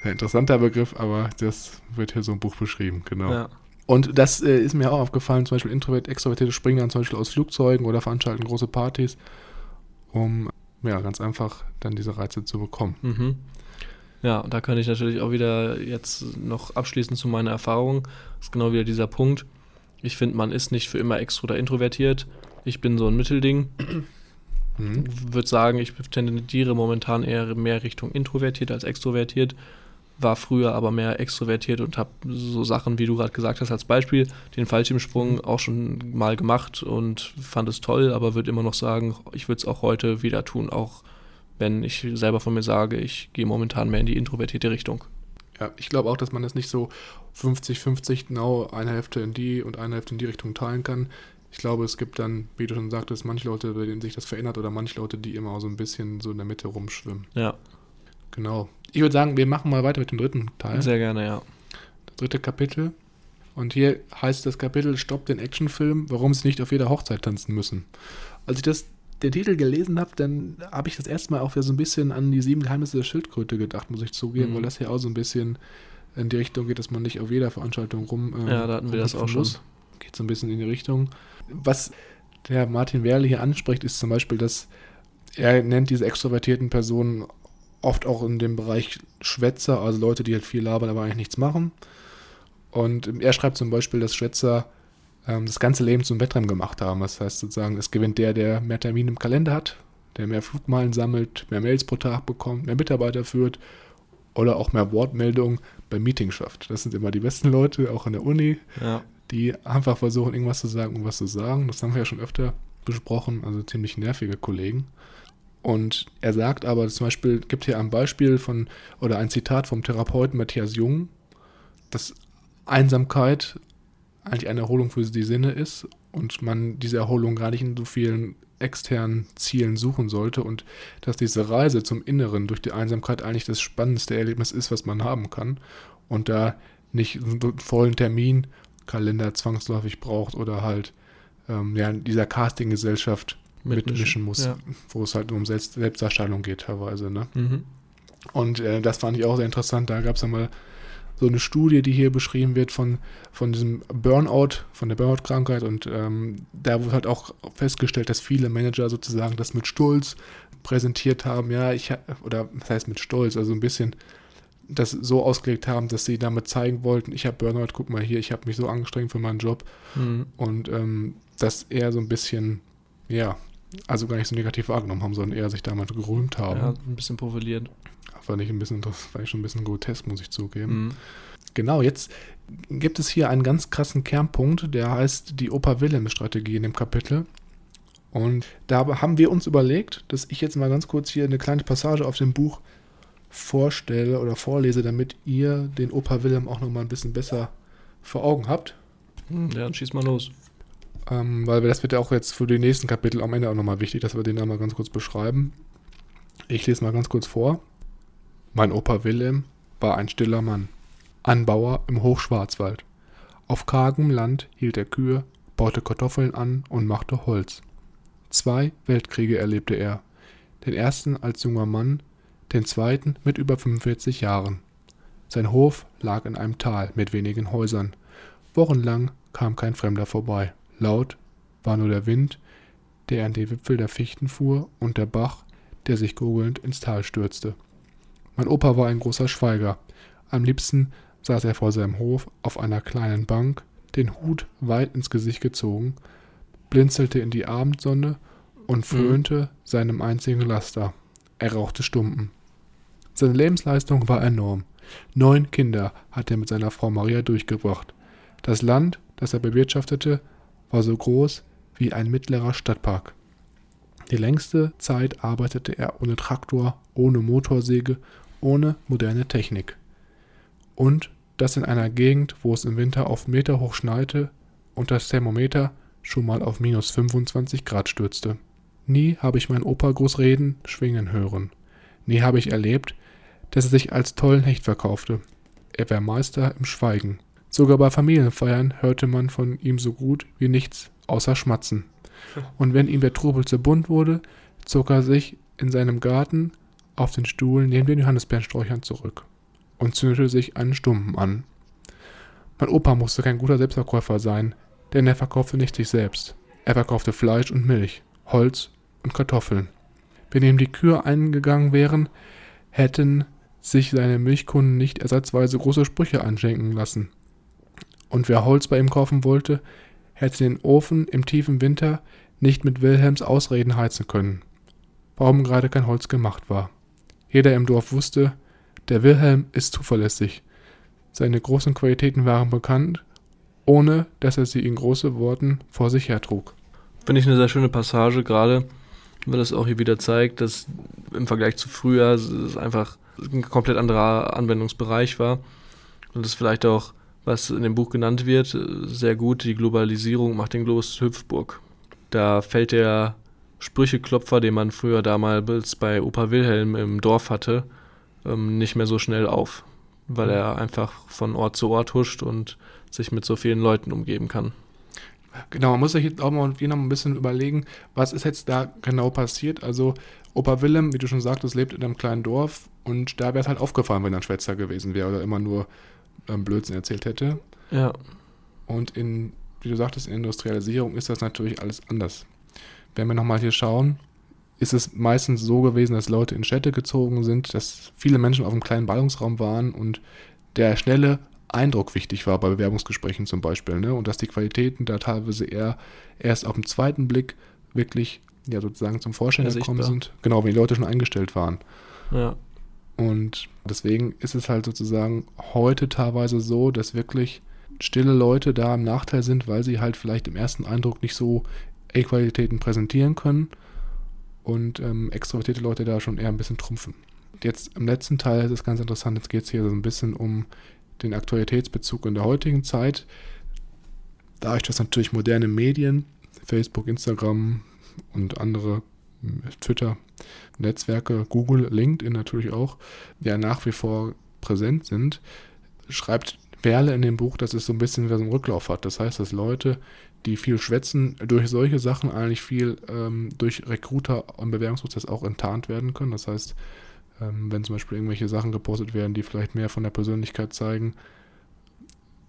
ein interessanter Begriff, aber das wird hier so im Buch beschrieben, genau. Ja. Und das äh, ist mir auch aufgefallen, zum Beispiel Introvert, Extrovertierte springen dann zum Beispiel aus Flugzeugen oder veranstalten große Partys, um ja ganz einfach dann diese Reize zu bekommen. Mhm. Ja, und da kann ich natürlich auch wieder jetzt noch abschließend zu meiner Erfahrung. Das ist genau wieder dieser Punkt. Ich finde, man ist nicht für immer extro oder introvertiert. Ich bin so ein Mittelding. Mhm. Würde sagen, ich tendiere momentan eher mehr Richtung introvertiert als extrovertiert. War früher aber mehr extrovertiert und habe so Sachen, wie du gerade gesagt hast, als Beispiel, den Fallschirmsprung auch schon mal gemacht und fand es toll, aber würde immer noch sagen, ich würde es auch heute wieder tun, auch wenn ich selber von mir sage, ich gehe momentan mehr in die introvertierte Richtung. Ja, ich glaube auch, dass man das nicht so 50-50 genau eine Hälfte in die und eine Hälfte in die Richtung teilen kann. Ich glaube, es gibt dann, wie du schon sagtest, manche Leute, bei denen sich das verändert oder manche Leute, die immer so ein bisschen so in der Mitte rumschwimmen. Ja, Genau. Ich würde sagen, wir machen mal weiter mit dem dritten Teil. sehr gerne, ja. Das dritte Kapitel. Und hier heißt das Kapitel Stopp den Actionfilm, warum sie nicht auf jeder Hochzeit tanzen müssen. Als ich das, den Titel gelesen habe, dann habe ich das erste Mal auch wieder so ein bisschen an die sieben Geheimnisse der Schildkröte gedacht, muss ich zugeben, Mhm. weil das hier auch so ein bisschen in die Richtung geht, dass man nicht auf jeder Veranstaltung rum. äh, Ja, da hatten wir das auch rumhüpfen schon. Geht so ein bisschen in die Richtung. Was der Martin Werle hier anspricht, ist zum Beispiel, dass er nennt diese extrovertierten Personen oft auch in dem Bereich Schwätzer, also Leute, die halt viel labern, aber eigentlich nichts machen. Und er schreibt zum Beispiel, dass Schwätzer ähm, das ganze Leben zum Wettrennen gemacht haben. Das heißt sozusagen, es gewinnt der, der mehr Termine im Kalender hat, der mehr Flugmeilen sammelt, mehr Mails pro Tag bekommt, mehr Mitarbeiter führt oder auch mehr Wortmeldungen beim Meeting schafft. Das sind immer die besten Leute, auch in der Uni, Ja. die einfach versuchen, irgendwas zu sagen, um was zu sagen. Das haben wir ja schon öfter besprochen, also ziemlich nervige Kollegen. Und er sagt aber zum Beispiel, gibt hier ein Beispiel von, oder ein Zitat vom Therapeuten Matthias Jung, dass Einsamkeit eigentlich eine Erholung für die Sinne ist und man diese Erholung gar nicht in so vielen externen Zielen suchen sollte und dass diese Reise zum Inneren durch die Einsamkeit eigentlich das spannendste Erlebnis ist, was man haben kann und da nicht einen vollen Terminkalender zwangsläufig braucht oder halt ähm, ja, in dieser Casting-Gesellschaft Mitmischen, mitmischen muss, ja. wo es halt um Selbst Selbstdarstellung geht teilweise. Ne? Mhm. Und äh, das fand ich auch sehr interessant. Da gab es einmal so eine Studie, die hier beschrieben wird von, von diesem Burnout, von der Burnout-Krankheit. Und ähm, da wurde halt auch festgestellt, dass viele Manager sozusagen das mit Stolz präsentiert haben. Ja, ich, oder was heißt mit Stolz? Also ein bisschen das so ausgelegt haben, dass sie damit zeigen wollten, ich habe Burnout, guck mal hier, ich habe mich so angestrengt für meinen Job. Mhm. Und ähm, das eher so ein bisschen, ja, also gar nicht so negativ wahrgenommen haben, sondern eher sich damit gerühmt haben. Ja, ein bisschen profiliert. Fand ich ein bisschen, das fand ich schon ein bisschen grotesk, muss ich zugeben. Mhm. Genau, jetzt gibt es hier einen ganz krassen Kernpunkt, der heißt die Opa-Willems-Strategie in dem Kapitel. Und da haben wir uns überlegt, dass ich jetzt mal ganz kurz hier eine kleine Passage auf dem Buch vorstelle oder vorlese, damit ihr den Opa Willem auch nochmal ein bisschen besser vor Augen habt. Mhm. Ja, dann schieß mal los. Ähm, weil das wird ja auch jetzt für die nächsten Kapitel am Ende auch nochmal wichtig, dass wir den einmal ganz kurz beschreiben. Ich lese mal ganz kurz vor. Mein Opa Wilhelm war ein stiller Mann. Anbauer im Hochschwarzwald. Auf kargem Land hielt er Kühe, baute Kartoffeln an und machte Holz. Zwei Weltkriege erlebte er. Den ersten als junger Mann, den zweiten mit über 45 Jahren. Sein Hof lag in einem Tal mit wenigen Häusern. Wochenlang kam kein Fremder vorbei. Laut war nur der Wind, der an die Wipfel der Fichten fuhr, und der Bach, der sich gurgelnd ins Tal stürzte. Mein Opa war ein großer Schweiger. Am liebsten saß er vor seinem Hof auf einer kleinen Bank, den Hut weit ins Gesicht gezogen, blinzelte in die Abendsonne und frönte seinem einzigen Laster. Er rauchte Stumpen. Seine Lebensleistung war enorm. Neun Kinder hat er mit seiner Frau Maria durchgebracht. Das Land, das er bewirtschaftete, war so groß wie ein mittlerer Stadtpark. Die längste Zeit arbeitete er ohne Traktor, ohne Motorsäge, ohne moderne Technik. Und das in einer Gegend, wo es im Winter auf Meter hoch schneite und das Thermometer schon mal auf minus 25 Grad stürzte. Nie habe ich meinen Opa groß reden, schwingen hören. Nie habe ich erlebt, dass er sich als tollen Hecht verkaufte. Er war Meister im Schweigen. Sogar bei Familienfeiern hörte man von ihm so gut wie nichts außer Schmatzen. Und wenn ihm der Trubel zu bunt wurde, zog er sich in seinem Garten auf den Stuhl neben den Johannisbeerensträuchern zurück und zündete sich einen Stumpen an. Mein Opa musste kein guter Selbstverkäufer sein, denn er verkaufte nicht sich selbst. Er verkaufte Fleisch und Milch, Holz und Kartoffeln. Wenn ihm die Kühe eingegangen wären, hätten sich seine Milchkunden nicht ersatzweise große Sprüche einschenken lassen. Und wer Holz bei ihm kaufen wollte, hätte den Ofen im tiefen Winter nicht mit Wilhelms Ausreden heizen können, warum gerade kein Holz gemacht war. Jeder im Dorf wusste, der Wilhelm ist zuverlässig. Seine großen Qualitäten waren bekannt, ohne dass er sie in große Worten vor sich hertrug. Finde ich eine sehr schöne Passage, gerade weil das auch hier wieder zeigt, dass im Vergleich zu früher es einfach ein komplett anderer Anwendungsbereich war. Und das vielleicht auch, was in dem Buch genannt wird, sehr gut, die Globalisierung macht den Globus Hüpfburg. Da fällt der Sprücheklopfer, den man früher damals bei Opa Wilhelm im Dorf hatte, ähm, nicht mehr so schnell auf, weil er einfach von Ort zu Ort huscht und sich mit so vielen Leuten umgeben kann. Genau, man muss sich jetzt auch mal hier noch ein bisschen überlegen, was ist jetzt da genau passiert. Also Opa Willem, wie du schon sagtest, lebt in einem kleinen Dorf und da wäre es halt aufgefallen, wenn er ein Schwätzer gewesen wäre oder immer nur ähm, Blödsinn erzählt hätte. Ja, Und in, wie du sagtest, in Industrialisierung ist das natürlich alles anders. Wenn wir nochmal hier schauen, ist es meistens so gewesen, dass Leute in Städte gezogen sind, dass viele Menschen auf einem kleinen Ballungsraum waren und der schnelle Eindruck wichtig war bei Bewerbungsgesprächen zum Beispiel. Ne? Und dass die Qualitäten da teilweise eher erst auf den zweiten Blick wirklich ja sozusagen zum Vorschein Ja, gekommen sind. Genau, wenn die Leute schon eingestellt waren. Ja. Und deswegen ist es halt sozusagen heute teilweise so, dass wirklich stille Leute da im Nachteil sind, weil sie halt vielleicht im ersten Eindruck nicht so E-Qualitäten präsentieren können und ähm, extrovertierte Leute da schon eher ein bisschen trumpfen. Jetzt im letzten Teil ist es ganz interessant, jetzt geht es hier so ein bisschen um den Aktualitätsbezug in der heutigen Zeit. Dadurch, dass natürlich moderne Medien, Facebook, Instagram und andere, m, Twitter, Netzwerke, Google, LinkedIn natürlich auch, ja nach wie vor präsent sind, schreibt Werle in dem Buch, dass es so ein bisschen wieder so einen Rücklauf hat. Das heißt, dass Leute, die viel schwätzen, durch solche Sachen eigentlich viel ähm, durch Recruiter im Bewerbungsprozess auch enttarnt werden können. Das heißt, ähm, wenn zum Beispiel irgendwelche Sachen gepostet werden, die vielleicht mehr von der Persönlichkeit zeigen,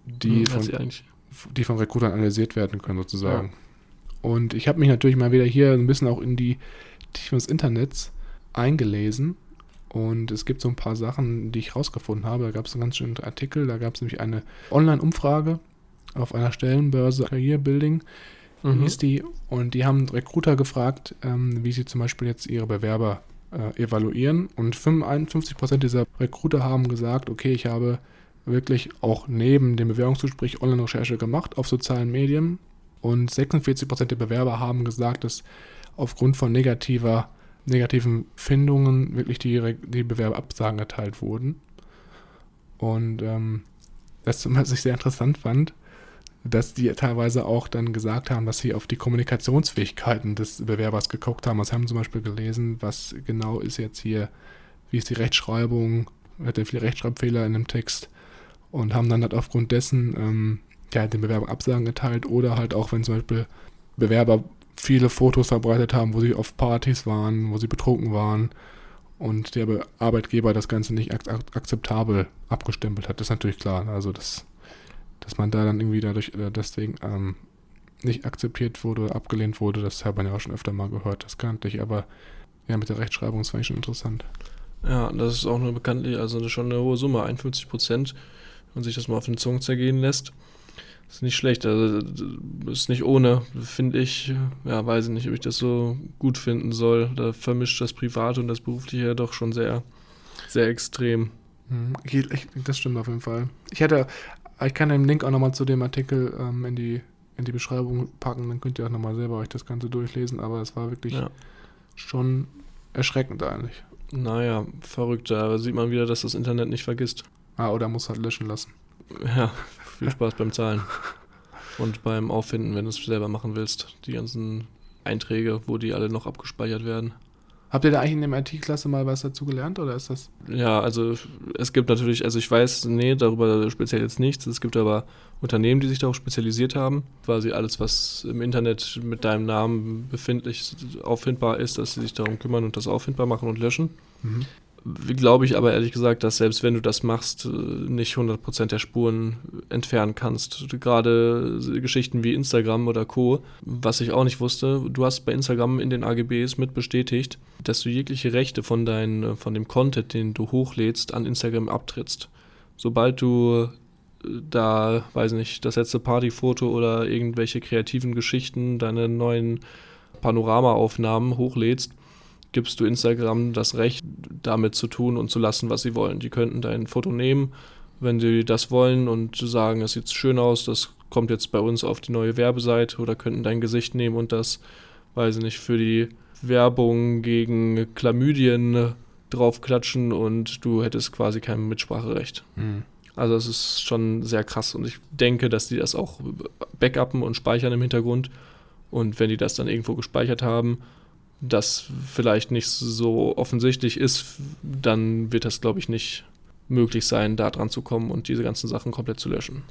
die, Hm, von, die von Recruitern analysiert werden können, sozusagen. Und ich habe mich natürlich mal wieder hier ein bisschen auch in die Tiefen des Internets eingelesen. Und es gibt so ein paar Sachen, die ich rausgefunden habe. Da gab es einen ganz schönen Artikel. Da gab es nämlich eine Online-Umfrage auf einer Stellenbörse, Career Building Mhm. hieß die. Und die haben Recruiter gefragt, ähm, wie sie zum Beispiel jetzt ihre Bewerber äh, evaluieren. Und 51% dieser Recruiter haben gesagt, okay, ich habe wirklich auch neben dem Bewerbungsgespräch Online-Recherche gemacht auf sozialen Medien. Und 46% der Bewerber haben gesagt, dass aufgrund von negativer, negativen Findungen wirklich die, die Bewerberabsagen erteilt wurden. Und ähm, das, was ich sehr interessant fand, dass die teilweise auch dann gesagt haben, dass sie auf die Kommunikationsfähigkeiten des Bewerbers geguckt haben. Also haben zum Beispiel gelesen, was genau ist jetzt hier, wie ist die Rechtschreibung, hat er viele Rechtschreibfehler in dem Text und haben dann halt aufgrund dessen ähm, ja, den Bewerber Absagen erteilt oder halt auch, wenn zum Beispiel Bewerber viele Fotos verbreitet haben, wo sie auf Partys waren, wo sie betrunken waren und der Be- Arbeitgeber das Ganze nicht ak ak akzeptabel abgestempelt hat, das ist natürlich klar. Also das dass man da dann irgendwie dadurch äh, deswegen ähm, nicht akzeptiert wurde abgelehnt wurde, das hat man ja auch schon öfter mal gehört, das kannte ich, aber ja, mit der Rechtschreibung, fand ich schon interessant. Ja, das ist auch eine bekanntlich, also schon eine hohe Summe, 51 Prozent, wenn man sich das mal auf den Zungen zergehen lässt. Ist nicht schlecht, also ist nicht ohne, finde ich. Ja, weiß ich nicht, ob ich das so gut finden soll. Da vermischt das Private und das Berufliche ja doch schon sehr, sehr extrem. Mhm. Das stimmt auf jeden Fall. Ich hätte, ich kann den Link auch nochmal zu dem Artikel ähm, in, die, in die Beschreibung packen, dann könnt ihr auch nochmal selber euch das Ganze durchlesen, aber es war wirklich Ja. schon erschreckend eigentlich. Naja, verrückt, da sieht man wieder, dass das Internet nicht vergisst. Ah, oder muss halt löschen lassen. Ja, [LAUGHS] viel Spaß beim Zahlen. Und beim Auffinden, wenn du es selber machen willst. Die ganzen Einträge, wo die alle noch abgespeichert werden. Habt ihr da eigentlich in der IT-Klasse mal was dazu gelernt oder ist das? Ja, also es gibt natürlich, also ich weiß, nee, darüber speziell jetzt nichts. Es gibt aber Unternehmen, die sich darauf spezialisiert haben. Quasi alles, was im Internet mit deinem Namen befindlich auffindbar ist, dass sie sich darum kümmern und das auffindbar machen und löschen. Mhm. Glaube ich aber ehrlich gesagt, dass selbst wenn du das machst, äh, nicht 100% der Spuren entfernen kannst. Gerade Geschichten wie Instagram oder Co., was ich auch nicht wusste, du hast bei Instagram in den AGBs mit bestätigt, dass du jegliche Rechte von, dein, von dem Content, den du hochlädst, an Instagram abtrittst. Sobald du äh, da, weiß nicht, das letzte Partyfoto oder irgendwelche kreativen Geschichten, deine neuen Panoramaaufnahmen hochlädst, gibst du Instagram das Recht, damit zu tun und zu lassen, was sie wollen. Die könnten dein Foto nehmen, wenn sie das wollen und sagen, es sieht schön aus, das kommt jetzt bei uns auf die neue Werbeseite oder könnten dein Gesicht nehmen und das, weiß ich nicht, für die Werbung gegen Chlamydien draufklatschen und du hättest quasi kein Mitspracherecht. Mhm. Also es ist schon sehr krass und ich denke, dass die das auch backuppen und speichern im Hintergrund und wenn die das dann irgendwo gespeichert haben, das vielleicht nicht so offensichtlich ist, dann wird das, glaube ich, nicht möglich sein, da dran zu kommen und diese ganzen Sachen komplett zu löschen.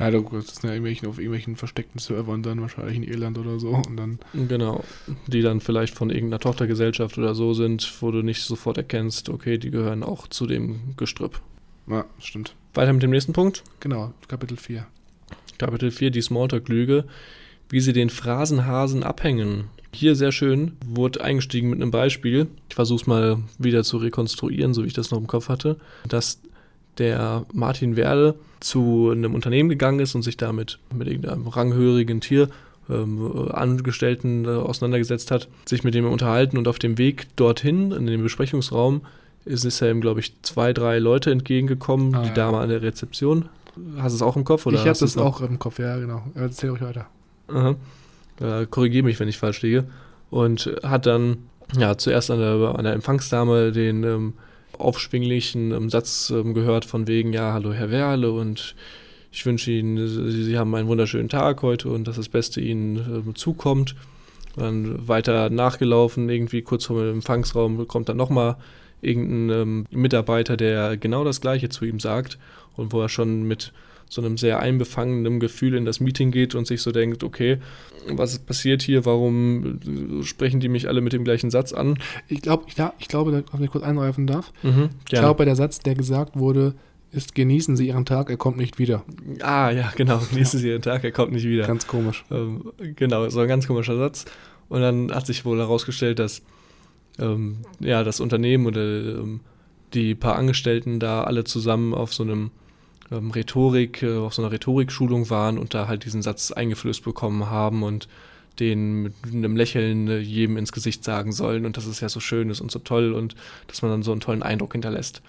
Ja, du- das ist ja irgendwelchen, auf irgendwelchen versteckten Servern dann wahrscheinlich in Irland oder so und dann Genau, die dann vielleicht von irgendeiner Tochtergesellschaft oder so sind, wo du nicht sofort erkennst, okay, die gehören auch zu dem Gestrüpp. Ja, stimmt. Weiter mit dem nächsten Punkt. Genau, Kapitel 4. Kapitel 4, die Smalltalk-Lüge, wie sie den Phrasenhasen abhängen. Hier sehr schön, wurde eingestiegen mit einem Beispiel. Ich versuche es mal wieder zu rekonstruieren, so wie ich das noch im Kopf hatte, dass der Martin Werde zu einem Unternehmen gegangen ist und sich damit mit irgendeinem ranghörigen Tier ähm, Angestellten äh, auseinandergesetzt hat, sich mit dem unterhalten und auf dem Weg dorthin, in den Besprechungsraum, ist, ist er ihm, glaube ich, zwei, drei Leute entgegengekommen, Ah, die ja. Dame an der Rezeption. Hast du es auch im Kopf? Oder ich habe das es auch im Kopf, ja, genau. Erzähl euch weiter. Aha. Äh, Korrigiere mich, wenn ich falsch liege. Und hat dann ja zuerst an der, an der Empfangsdame den ähm, aufschwinglichen ähm, Satz ähm, gehört von wegen, ja, hallo Herr Werle und ich wünsche Ihnen, Sie, Sie haben einen wunderschönen Tag heute und dass das Beste Ihnen ähm, zukommt. Dann weiter nachgelaufen, irgendwie kurz vor dem Empfangsraum kommt dann nochmal irgendein ähm, Mitarbeiter, der genau das Gleiche zu ihm sagt und wo er schon mit so einem sehr einbefangenen Gefühl in das Meeting geht und sich so denkt, okay, was ist passiert hier, warum äh, sprechen die mich alle mit dem gleichen Satz an? Ich glaube, ich, ja, ich glaube, wenn ich kurz einreifen darf. Mhm, Ich glaube, der Satz, der gesagt wurde, ist, genießen Sie Ihren Tag, er kommt nicht wieder. ah, ja, genau, [LAUGHS] genießen Sie Ihren Tag, er kommt nicht wieder. Ganz komisch. Ähm, genau, so ein ganz komischer Satz. Und dann hat sich wohl herausgestellt, dass ähm, ja, das Unternehmen oder ähm, die paar Angestellten da alle zusammen auf so einem ähm, Rhetorik, äh, auf so einer Rhetorikschulung waren und da halt diesen Satz eingeflößt bekommen haben und den mit einem Lächeln äh, jedem ins Gesicht sagen sollen und dass es ja so schön ist und so toll und dass man dann so einen tollen Eindruck hinterlässt.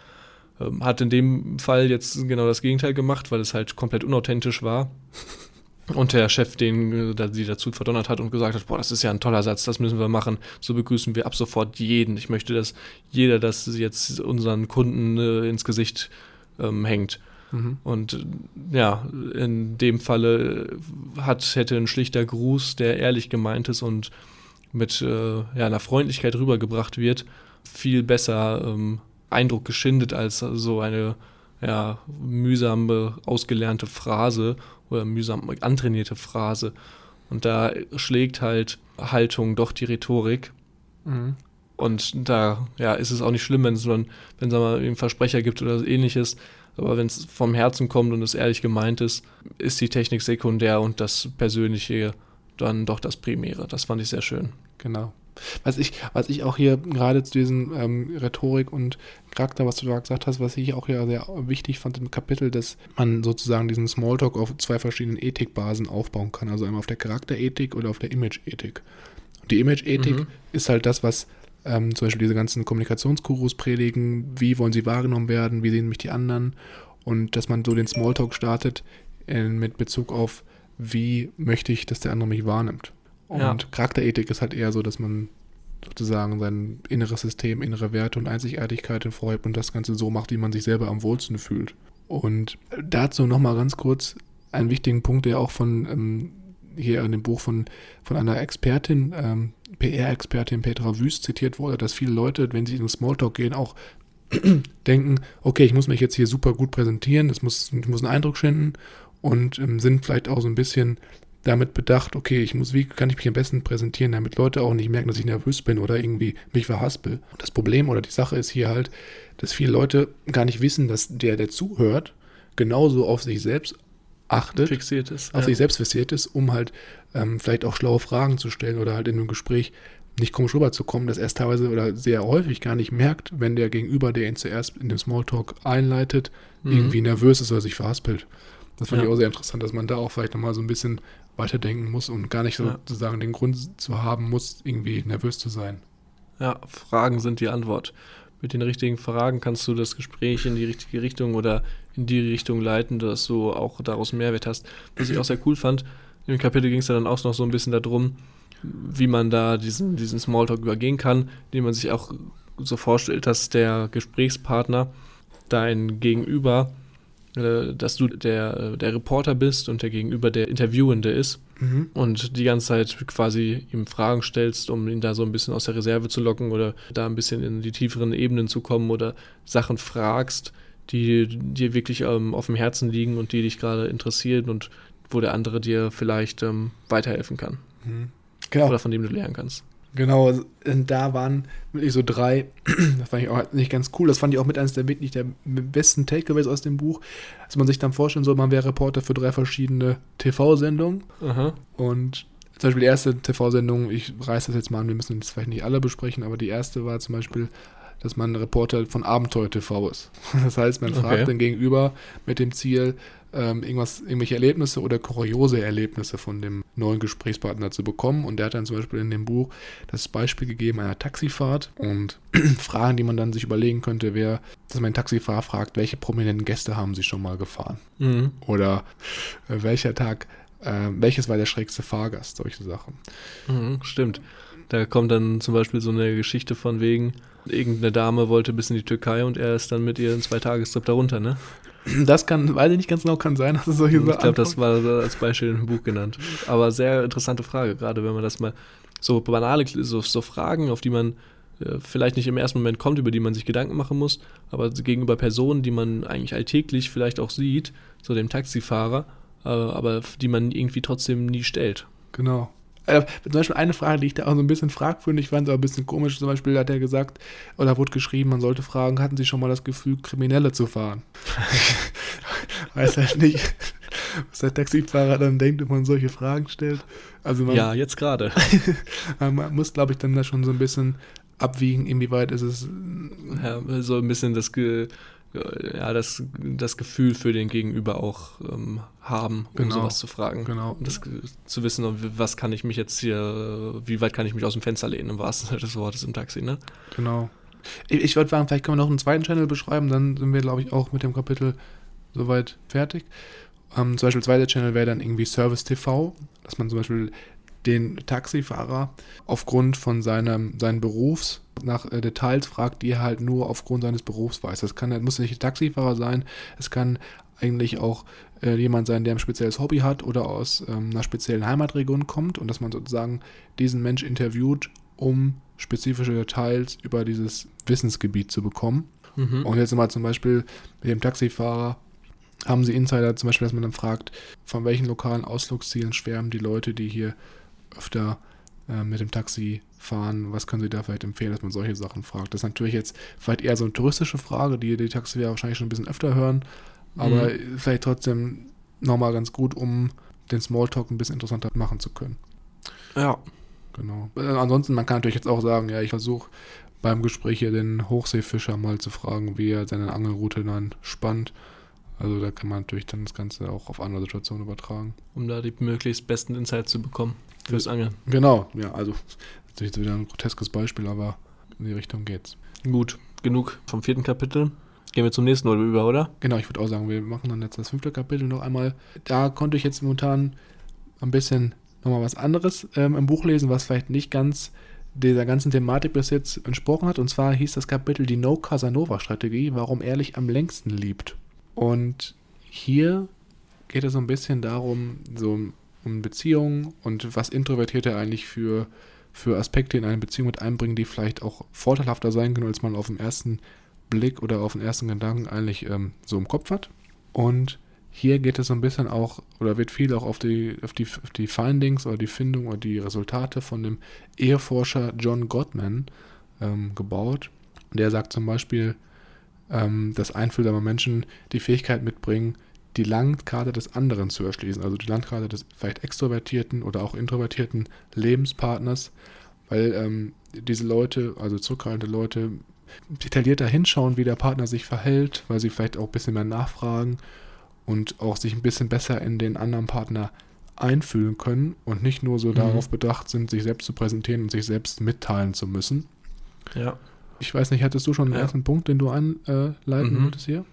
Ähm, hat in dem Fall jetzt genau das Gegenteil gemacht, weil es halt komplett unauthentisch war. Und der Chef, den äh, sie dazu verdonnert hat und gesagt hat, boah, das ist ja ein toller Satz, das müssen wir machen. So begrüßen wir ab sofort jeden. Ich möchte, dass jeder das jetzt unseren Kunden äh, ins Gesicht ähm, hängt. Mhm. Und ja, in dem Falle hat, hätte ein schlichter Gruß, der ehrlich gemeint ist und mit äh, ja, einer Freundlichkeit rübergebracht wird, viel besser ähm, Eindruck geschindet als so eine ja, mühsame, ausgelernte Phrase oder mühsam antrainierte Phrase. Und da schlägt halt Haltung doch die Rhetorik. Mhm. Und da ja, ist es auch nicht schlimm, wenn es dann, wenn es mal einen Versprecher gibt oder ähnliches. Aber wenn es vom Herzen kommt und es ehrlich gemeint ist, ist die Technik sekundär und das Persönliche dann doch das Primäre. Das fand ich sehr schön. Genau. Was ich, was ich auch hier gerade zu diesem ähm, Rhetorik und Charakter, was du da gesagt hast, was ich auch ja sehr wichtig fand im Kapitel, dass man sozusagen diesen Smalltalk auf zwei verschiedenen Ethikbasen aufbauen kann. Also einmal auf der Charakterethik oder auf der Image-Ethik. Und die Image-Ethik Mhm. ist halt das, was ähm, zum Beispiel diese ganzen Kommunikationsgurus predigen. Wie wollen sie wahrgenommen werden? Wie sehen mich die anderen? Und dass man so den Smalltalk startet in, mit Bezug auf, wie möchte ich, dass der andere mich wahrnimmt. Und Ja. Charakterethik ist halt eher so, dass man sozusagen sein inneres System, innere Werte und Einzigartigkeit hervorhebt und das Ganze so macht, wie man sich selber am wohlsten fühlt. Und dazu nochmal ganz kurz einen wichtigen Punkt, der auch von ähm, hier in dem Buch von, von einer Expertin, ähm, PR-Expertin Petra Wüst zitiert wurde, dass viele Leute, wenn sie in Smalltalk gehen, auch [CLEARS THROAT] denken, okay, ich muss mich jetzt hier super gut präsentieren, es muss, ich muss einen Eindruck schinden und ähm, sind vielleicht auch so ein bisschen damit bedacht, okay, ich muss, wie kann ich mich am besten präsentieren, damit Leute auch nicht merken, dass ich nervös bin oder irgendwie mich verhaspel. Und das Problem oder die Sache ist hier halt, dass viele Leute gar nicht wissen, dass der, der zuhört, genauso auf sich selbst achtet, Fixiert ist. auf ja. sich selbst fixiert ist, um halt ähm, vielleicht auch schlaue Fragen zu stellen oder halt in einem Gespräch nicht komisch rüberzukommen, dass er es teilweise oder sehr häufig gar nicht merkt, wenn der Gegenüber, der ihn zuerst in dem Smalltalk einleitet, Mhm. irgendwie nervös ist oder sich verhaspelt. Das fand Ja. ich auch sehr interessant, dass man da auch vielleicht nochmal so ein bisschen weiterdenken muss und gar nicht so Ja. sozusagen den Grund zu haben muss, irgendwie nervös zu sein. Ja, Fragen sind die Antwort. Mit den richtigen Fragen kannst du das Gespräch in die richtige Richtung oder in die Richtung leiten, dass du auch daraus Mehrwert hast. Was ich auch sehr cool fand, im Kapitel ging es dann auch noch so ein bisschen darum, wie man da diesen, diesen Smalltalk übergehen kann, indem man sich auch so vorstellt, dass der Gesprächspartner dein Gegenüber, äh, dass du der, äh, der Reporter bist und der Gegenüber der Interviewende ist und die ganze Zeit quasi ihm Fragen stellst, um ihn da so ein bisschen aus der Reserve zu locken oder da ein bisschen in die tieferen Ebenen zu kommen oder Sachen fragst, die dir wirklich ähm, auf dem Herzen liegen und die dich gerade interessieren und wo der andere dir vielleicht ähm, weiterhelfen kann Genau. oder von dem du lernen kannst. Genau, also, und da waren wirklich so drei, [CLEARS THROAT] das fand ich auch nicht ganz cool, das fand ich auch mit eines der wirklich der besten Takeaways aus dem Buch, dass man sich dann vorstellen soll, man wäre Reporter für drei verschiedene TV-Sendungen Aha. und zum Beispiel die erste TV-Sendung, ich reiße das jetzt mal an, wir müssen das vielleicht nicht alle besprechen, aber die erste war zum Beispiel, dass man ein Reporter von Abenteuer TV ist. [LAUGHS] Das heißt, man fragt Okay. den Gegenüber mit dem Ziel, ähm, irgendwas, irgendwelche Erlebnisse oder kuriose Erlebnisse von dem neuen Gesprächspartner zu bekommen. Und der hat dann zum Beispiel in dem Buch das Beispiel gegeben einer Taxifahrt und [CLEARS THROAT] Fragen, die man dann sich überlegen könnte, wäre, dass man den Taxifahrer fragt, welche prominenten Gäste haben sie schon mal gefahren? Mhm. Oder äh, welcher Tag, äh, welches war der schrägste Fahrgast? Solche Sachen. Mhm, stimmt. Da kommt dann zum Beispiel so eine Geschichte von wegen, irgendeine Dame wollte bis in die Türkei und er ist dann mit ihr einen Zweitagestrip darunter, ne? Das kann, weiß ich nicht ganz genau, kann sein, dass es solche Ich Sachen glaube, das war als Beispiel im Buch genannt. Aber sehr interessante Frage, gerade wenn man das mal so banale, so, so Fragen, auf die man äh, vielleicht nicht im ersten Moment kommt, über die man sich Gedanken machen muss, aber gegenüber Personen, die man eigentlich alltäglich vielleicht auch sieht, so dem Taxifahrer, äh, aber die man irgendwie trotzdem nie stellt. Genau. Äh, zum Beispiel eine Frage, die ich da auch so ein bisschen fragwürdig fand, aber ein bisschen komisch. Zum Beispiel hat er gesagt, oder wurde geschrieben, man sollte fragen, hatten Sie schon mal das Gefühl, Kriminelle zu fahren? [LAUGHS] Weiß halt nicht, was der Taxifahrer dann denkt, wenn man solche Fragen stellt. Also man, Ja, jetzt gerade. [LAUGHS] man muss, glaube ich, dann da schon so ein bisschen abwiegen, inwieweit ist es Ja, so ein bisschen das, Ge ja, das, das Gefühl für den Gegenüber auch ähm, haben, um Genau. sowas zu fragen. Genau. Das zu wissen, was kann ich mich jetzt hier, wie weit kann ich mich aus dem Fenster lehnen, im wahrsten Sinne des Wortes im Taxi, ne? Genau. Ich, ich würde sagen, vielleicht können wir noch einen zweiten Channel beschreiben, dann sind wir, glaube ich, auch mit dem Kapitel soweit fertig. Ähm, zum Beispiel, zweiter Channel wäre dann irgendwie Service TV, dass man zum Beispiel den Taxifahrer aufgrund von seinem, seinen Berufs nach äh, Details fragt, die er halt nur aufgrund seines Berufs weiß. Das kann, das muss nicht ein Taxifahrer sein, es kann eigentlich auch äh, jemand sein, der ein spezielles Hobby hat oder aus ähm, einer speziellen Heimatregion kommt und dass man sozusagen diesen Mensch interviewt, um spezifische Details über dieses Wissensgebiet zu bekommen. Mhm. Und jetzt mal zum Beispiel mit dem Taxifahrer haben sie Insider zum Beispiel, dass man dann fragt, von welchen lokalen Ausflugszielen schwärmen die Leute, die hier öfter äh, mit dem Taxi fahren, was können sie da vielleicht empfehlen, dass man solche Sachen fragt. Das ist natürlich jetzt vielleicht eher so eine touristische Frage, die die Taxifahrer wahrscheinlich schon ein bisschen öfter hören, aber vielleicht trotzdem nochmal ganz gut, um den Smalltalk ein bisschen interessanter machen zu können. Ja. Genau. Äh, ansonsten, man kann natürlich jetzt auch sagen, ja, ich versuche beim Gespräch hier den Hochseefischer mal zu fragen, wie er seine Angelroute dann spannt. Also da kann man natürlich dann das Ganze auch auf andere Situationen übertragen. Um da die möglichst besten Insights zu bekommen fürs Angeln. Genau, ja, also natürlich jetzt wieder ein groteskes Beispiel, aber in die Richtung geht's. Gut, genug vom vierten Kapitel. Gehen wir zum nächsten oder über, oder? Genau, ich würde auch sagen, wir machen dann jetzt das fünfte Kapitel noch einmal. Da konnte ich jetzt momentan ein bisschen nochmal was anderes ähm, im Buch lesen, was vielleicht nicht ganz dieser ganzen Thematik bis jetzt entsprochen hat. Und zwar hieß das Kapitel die No-Casanova-Strategie, warum ehrlich am längsten liebt. Und hier geht es so ein bisschen darum, so um Beziehungen und was Introvertierte eigentlich für, für Aspekte in eine Beziehung mit einbringen, die vielleicht auch vorteilhafter sein können, als man auf den ersten Blick oder auf den ersten Gedanken eigentlich ähm, so im Kopf hat. Und hier geht es so ein bisschen auch, oder wird viel auch auf die, auf die, auf die Findings oder die Findung oder die Resultate von dem Eheforscher John Gottman ähm, gebaut. Der sagt zum Beispiel, ähm, dass einfühlsame Menschen die Fähigkeit mitbringen, die Landkarte des anderen zu erschließen, also die Landkarte des vielleicht extrovertierten oder auch introvertierten Lebenspartners, weil ähm, diese Leute, also zurückhaltende Leute, detaillierter hinschauen, wie der Partner sich verhält, weil sie vielleicht auch ein bisschen mehr nachfragen und auch sich ein bisschen besser in den anderen Partner einfühlen können und nicht nur so Mhm. darauf bedacht sind, sich selbst zu präsentieren und sich selbst mitteilen zu müssen. Ja. Ich weiß nicht, hattest du schon einen Ja. ersten Punkt, den du anleiten Mhm. wolltest hier?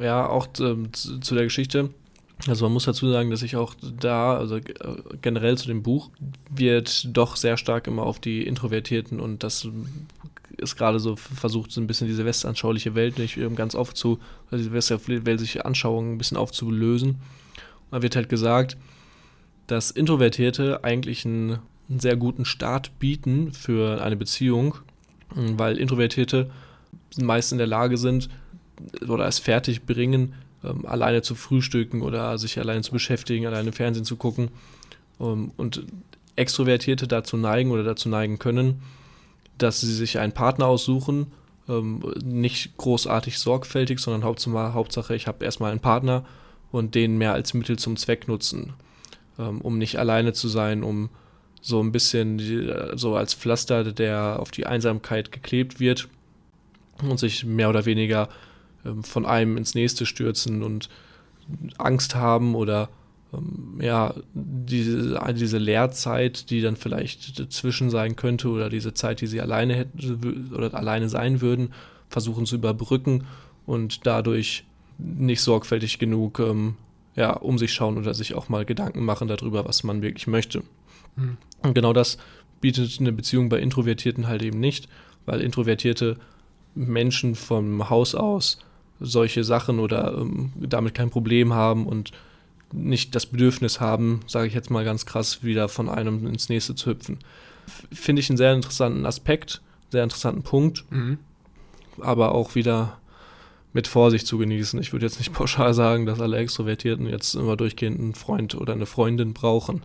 Ja, auch ähm, zu, zu der Geschichte. Also man muss dazu sagen, dass ich auch da, also äh, generell zu dem Buch, wird doch sehr stark immer auf die Introvertierten und das ist gerade so versucht, so ein bisschen diese westanschauliche Welt nicht ähm, ganz aufzu, also die westliche Anschauung ein bisschen aufzulösen. Da wird halt gesagt, dass Introvertierte eigentlich einen, einen sehr guten Start bieten für eine Beziehung, ähm, weil Introvertierte meist in der Lage sind oder es fertig bringen, ähm, alleine zu frühstücken oder sich alleine zu beschäftigen, alleine Fernsehen zu gucken. Ähm, und Extrovertierte dazu neigen oder dazu neigen können, dass sie sich einen Partner aussuchen, ähm, nicht großartig sorgfältig, sondern Hauptsache, ich habe erstmal einen Partner und den mehr als Mittel zum Zweck nutzen, ähm, um nicht alleine zu sein, um so ein bisschen die, so als Pflaster, der auf die Einsamkeit geklebt wird und sich mehr oder weniger ähm, von einem ins nächste stürzen und Angst haben oder ähm, ja, diese, diese Lehrzeit, die dann vielleicht dazwischen sein könnte oder diese Zeit, die sie alleine hätten oder alleine sein würden, versuchen zu überbrücken und dadurch nicht sorgfältig genug ähm, ja, um sich schauen oder sich auch mal Gedanken machen darüber, was man wirklich möchte. Mhm. Und genau das bietet eine Beziehung bei Introvertierten halt eben nicht, weil introvertierte Menschen vom Haus aus solche Sachen oder ähm, damit kein Problem haben und nicht das Bedürfnis haben, sage ich jetzt mal ganz krass, wieder von einem ins nächste zu hüpfen. Finde ich einen sehr interessanten Aspekt, sehr interessanten Punkt, mhm. aber auch wieder mit Vorsicht zu genießen. Ich würde jetzt nicht [LAUGHS] pauschal sagen, dass alle Extrovertierten jetzt immer durchgehend einen Freund oder eine Freundin brauchen.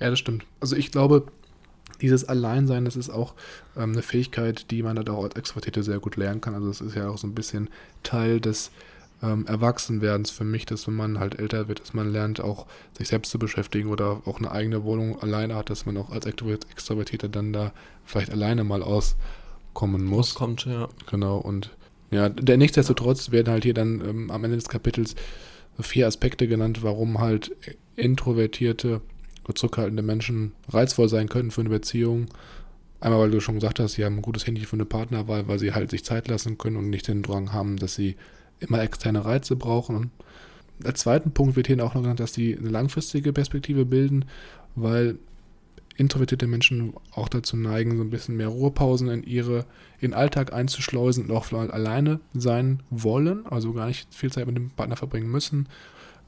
Ja, das stimmt. Also ich glaube, dieses Alleinsein, das ist auch ähm, eine Fähigkeit, die man halt auch als Extrovertierte sehr gut lernen kann. Also es ist ja auch so ein bisschen Teil des ähm, Erwachsenwerdens für mich, dass wenn man halt älter wird, dass man lernt, auch sich selbst zu beschäftigen oder auch eine eigene Wohnung alleine hat, dass man auch als Extrovertierte dann da vielleicht alleine mal auskommen muss. Kommt, ja. Genau, und ja, der, nichtsdestotrotz werden halt hier dann ähm, am Ende des Kapitels vier Aspekte genannt, warum halt introvertierte zurückhaltende Menschen reizvoll sein können für eine Beziehung. Einmal, weil du schon gesagt hast, sie haben ein gutes Handy für eine Partnerwahl, weil sie halt sich Zeit lassen können und nicht den Drang haben, dass sie immer externe Reize brauchen. Als zweiten Punkt wird hier auch noch genannt, dass sie eine langfristige Perspektive bilden, weil introvertierte Menschen auch dazu neigen, so ein bisschen mehr Ruhepausen in ihre in Alltag einzuschleusen und auch vielleicht alleine sein wollen, also gar nicht viel Zeit mit dem Partner verbringen müssen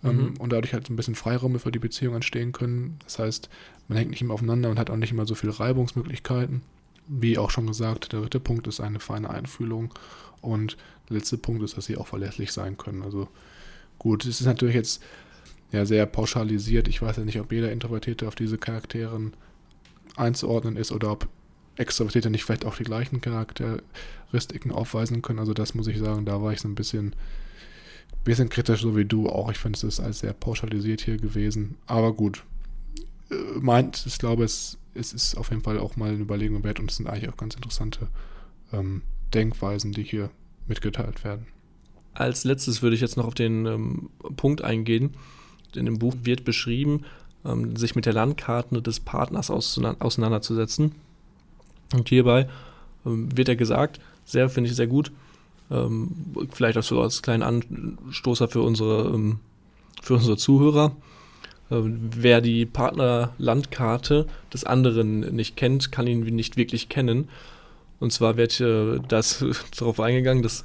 mhm. und dadurch halt ein bisschen Freiräume für die Beziehung entstehen können. Das heißt, man hängt nicht immer aufeinander und hat auch nicht immer so viele Reibungsmöglichkeiten. Wie auch schon gesagt, der dritte Punkt ist eine feine Einfühlung und der letzte Punkt ist, dass sie auch verlässlich sein können. Also gut, es ist natürlich jetzt ja sehr pauschalisiert. Ich weiß ja nicht, ob jeder Introvertierte auf diese Charakteren einzuordnen ist oder ob Extrovertierte nicht vielleicht auch die gleichen Charakteristiken aufweisen können. Also das muss ich sagen, da war ich so ein bisschen bisschen kritisch, so wie du auch. Ich finde, es als sehr pauschalisiert hier gewesen. Aber gut. Äh, meint, ich glaube, es, es ist auf jeden Fall auch mal eine Überlegung wert und es sind eigentlich auch ganz interessante ähm, Denkweisen, die hier mitgeteilt werden. Als letztes würde ich jetzt noch auf den ähm, Punkt eingehen. In dem Buch wird beschrieben, ähm, sich mit der Landkarte des Partners auseinanderzusetzen. Und hierbei ähm, wird er gesagt, sehr, finde ich sehr gut, ähm, vielleicht auch so als kleinen Anstoßer für unsere, ähm, für unsere Zuhörer. Ähm, wer die Partnerlandkarte des anderen nicht kennt, kann ihn nicht wirklich kennen. Und zwar wird äh, das [LAUGHS] darauf eingegangen, dass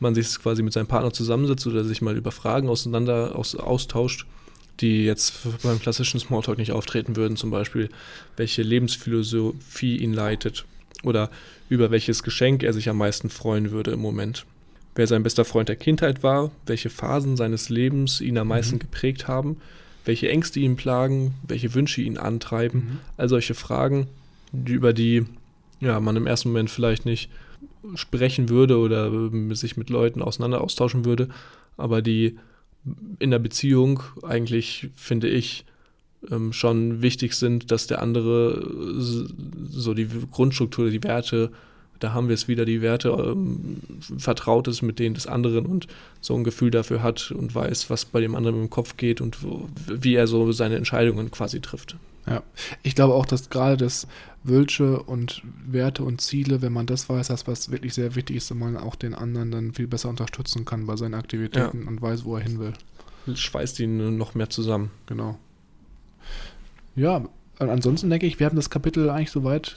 man sich quasi mit seinem Partner zusammensetzt oder sich mal über Fragen auseinander aus, austauscht, die jetzt beim klassischen Smalltalk nicht auftreten würden. Zum Beispiel, welche Lebensphilosophie ihn leitet oder über welches Geschenk er sich am meisten freuen würde im Moment. Wer sein bester Freund der Kindheit war, welche Phasen seines Lebens ihn am meisten mhm. geprägt haben, welche Ängste ihn plagen, welche Wünsche ihn antreiben, mhm. all solche Fragen, die, über die ja, man im ersten Moment vielleicht nicht sprechen würde oder ähm, sich mit Leuten auseinander austauschen würde, aber die in der Beziehung eigentlich, finde ich, ähm, schon wichtig sind, dass der andere äh, so die Grundstruktur, die Werte, da haben wir es wieder, die Werte ähm, vertraut ist mit denen des anderen und so ein Gefühl dafür hat und weiß, was bei dem anderen im Kopf geht und wo, wie er so seine Entscheidungen quasi trifft. Ja, ich glaube auch, dass gerade das Wünsche und Werte und Ziele, wenn man das weiß, das was wirklich sehr wichtig ist, man auch den anderen dann viel besser unterstützen kann bei seinen Aktivitäten ja. und weiß, wo er hin will. Schweißt ihn noch mehr zusammen. Genau. Ja, ansonsten denke ich, wir haben das Kapitel eigentlich soweit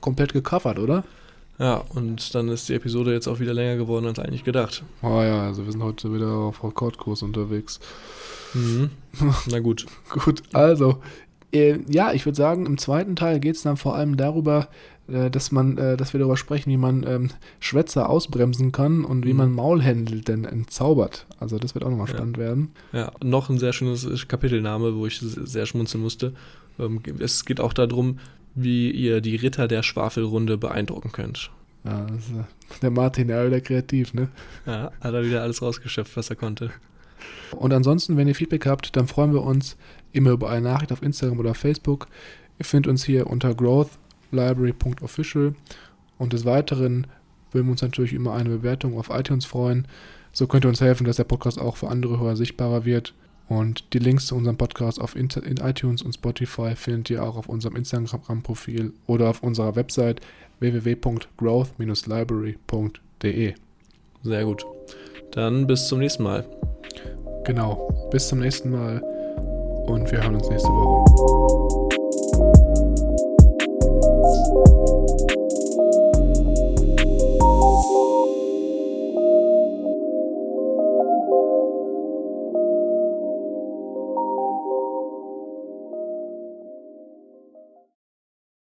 komplett gecovert, oder? Ja, und dann ist die Episode jetzt auch wieder länger geworden als eigentlich gedacht. Oh ja, also wir sind heute wieder auf Rekordkurs unterwegs. Mhm. [LAUGHS] Na gut. gut, also, äh, ja, ich würde sagen, im zweiten Teil geht es dann vor allem darüber, äh, dass man, äh, dass wir darüber sprechen, wie man ähm, Schwätzer ausbremsen kann und wie mhm. man Maulhändel denn entzaubert. Also das wird auch nochmal spannend ja. werden. Ja, noch ein sehr schönes Kapitelname, wo ich sehr schmunzeln musste. Ähm, es geht auch darum, wie ihr die Ritter der Schwafelrunde beeindrucken könnt. Ja, also der Martin, der wieder kreativ, ne? Ja, hat er wieder alles rausgeschöpft, was er konnte. Und ansonsten, wenn ihr Feedback habt, dann freuen wir uns immer über eine Nachricht auf Instagram oder Facebook. Ihr findet uns hier unter growthlibrary.official und des Weiteren würden wir uns natürlich über eine Bewertung auf iTunes freuen. So könnt ihr uns helfen, dass der Podcast auch für andere Hörer sichtbarer wird. Und die Links zu unserem Podcast auf in iTunes und Spotify findet ihr auch auf unserem Instagram-Profil oder auf unserer Website www.growth-library.de. Sehr gut. Dann bis zum nächsten Mal. Genau. Bis zum nächsten Mal und wir hören uns nächste Woche.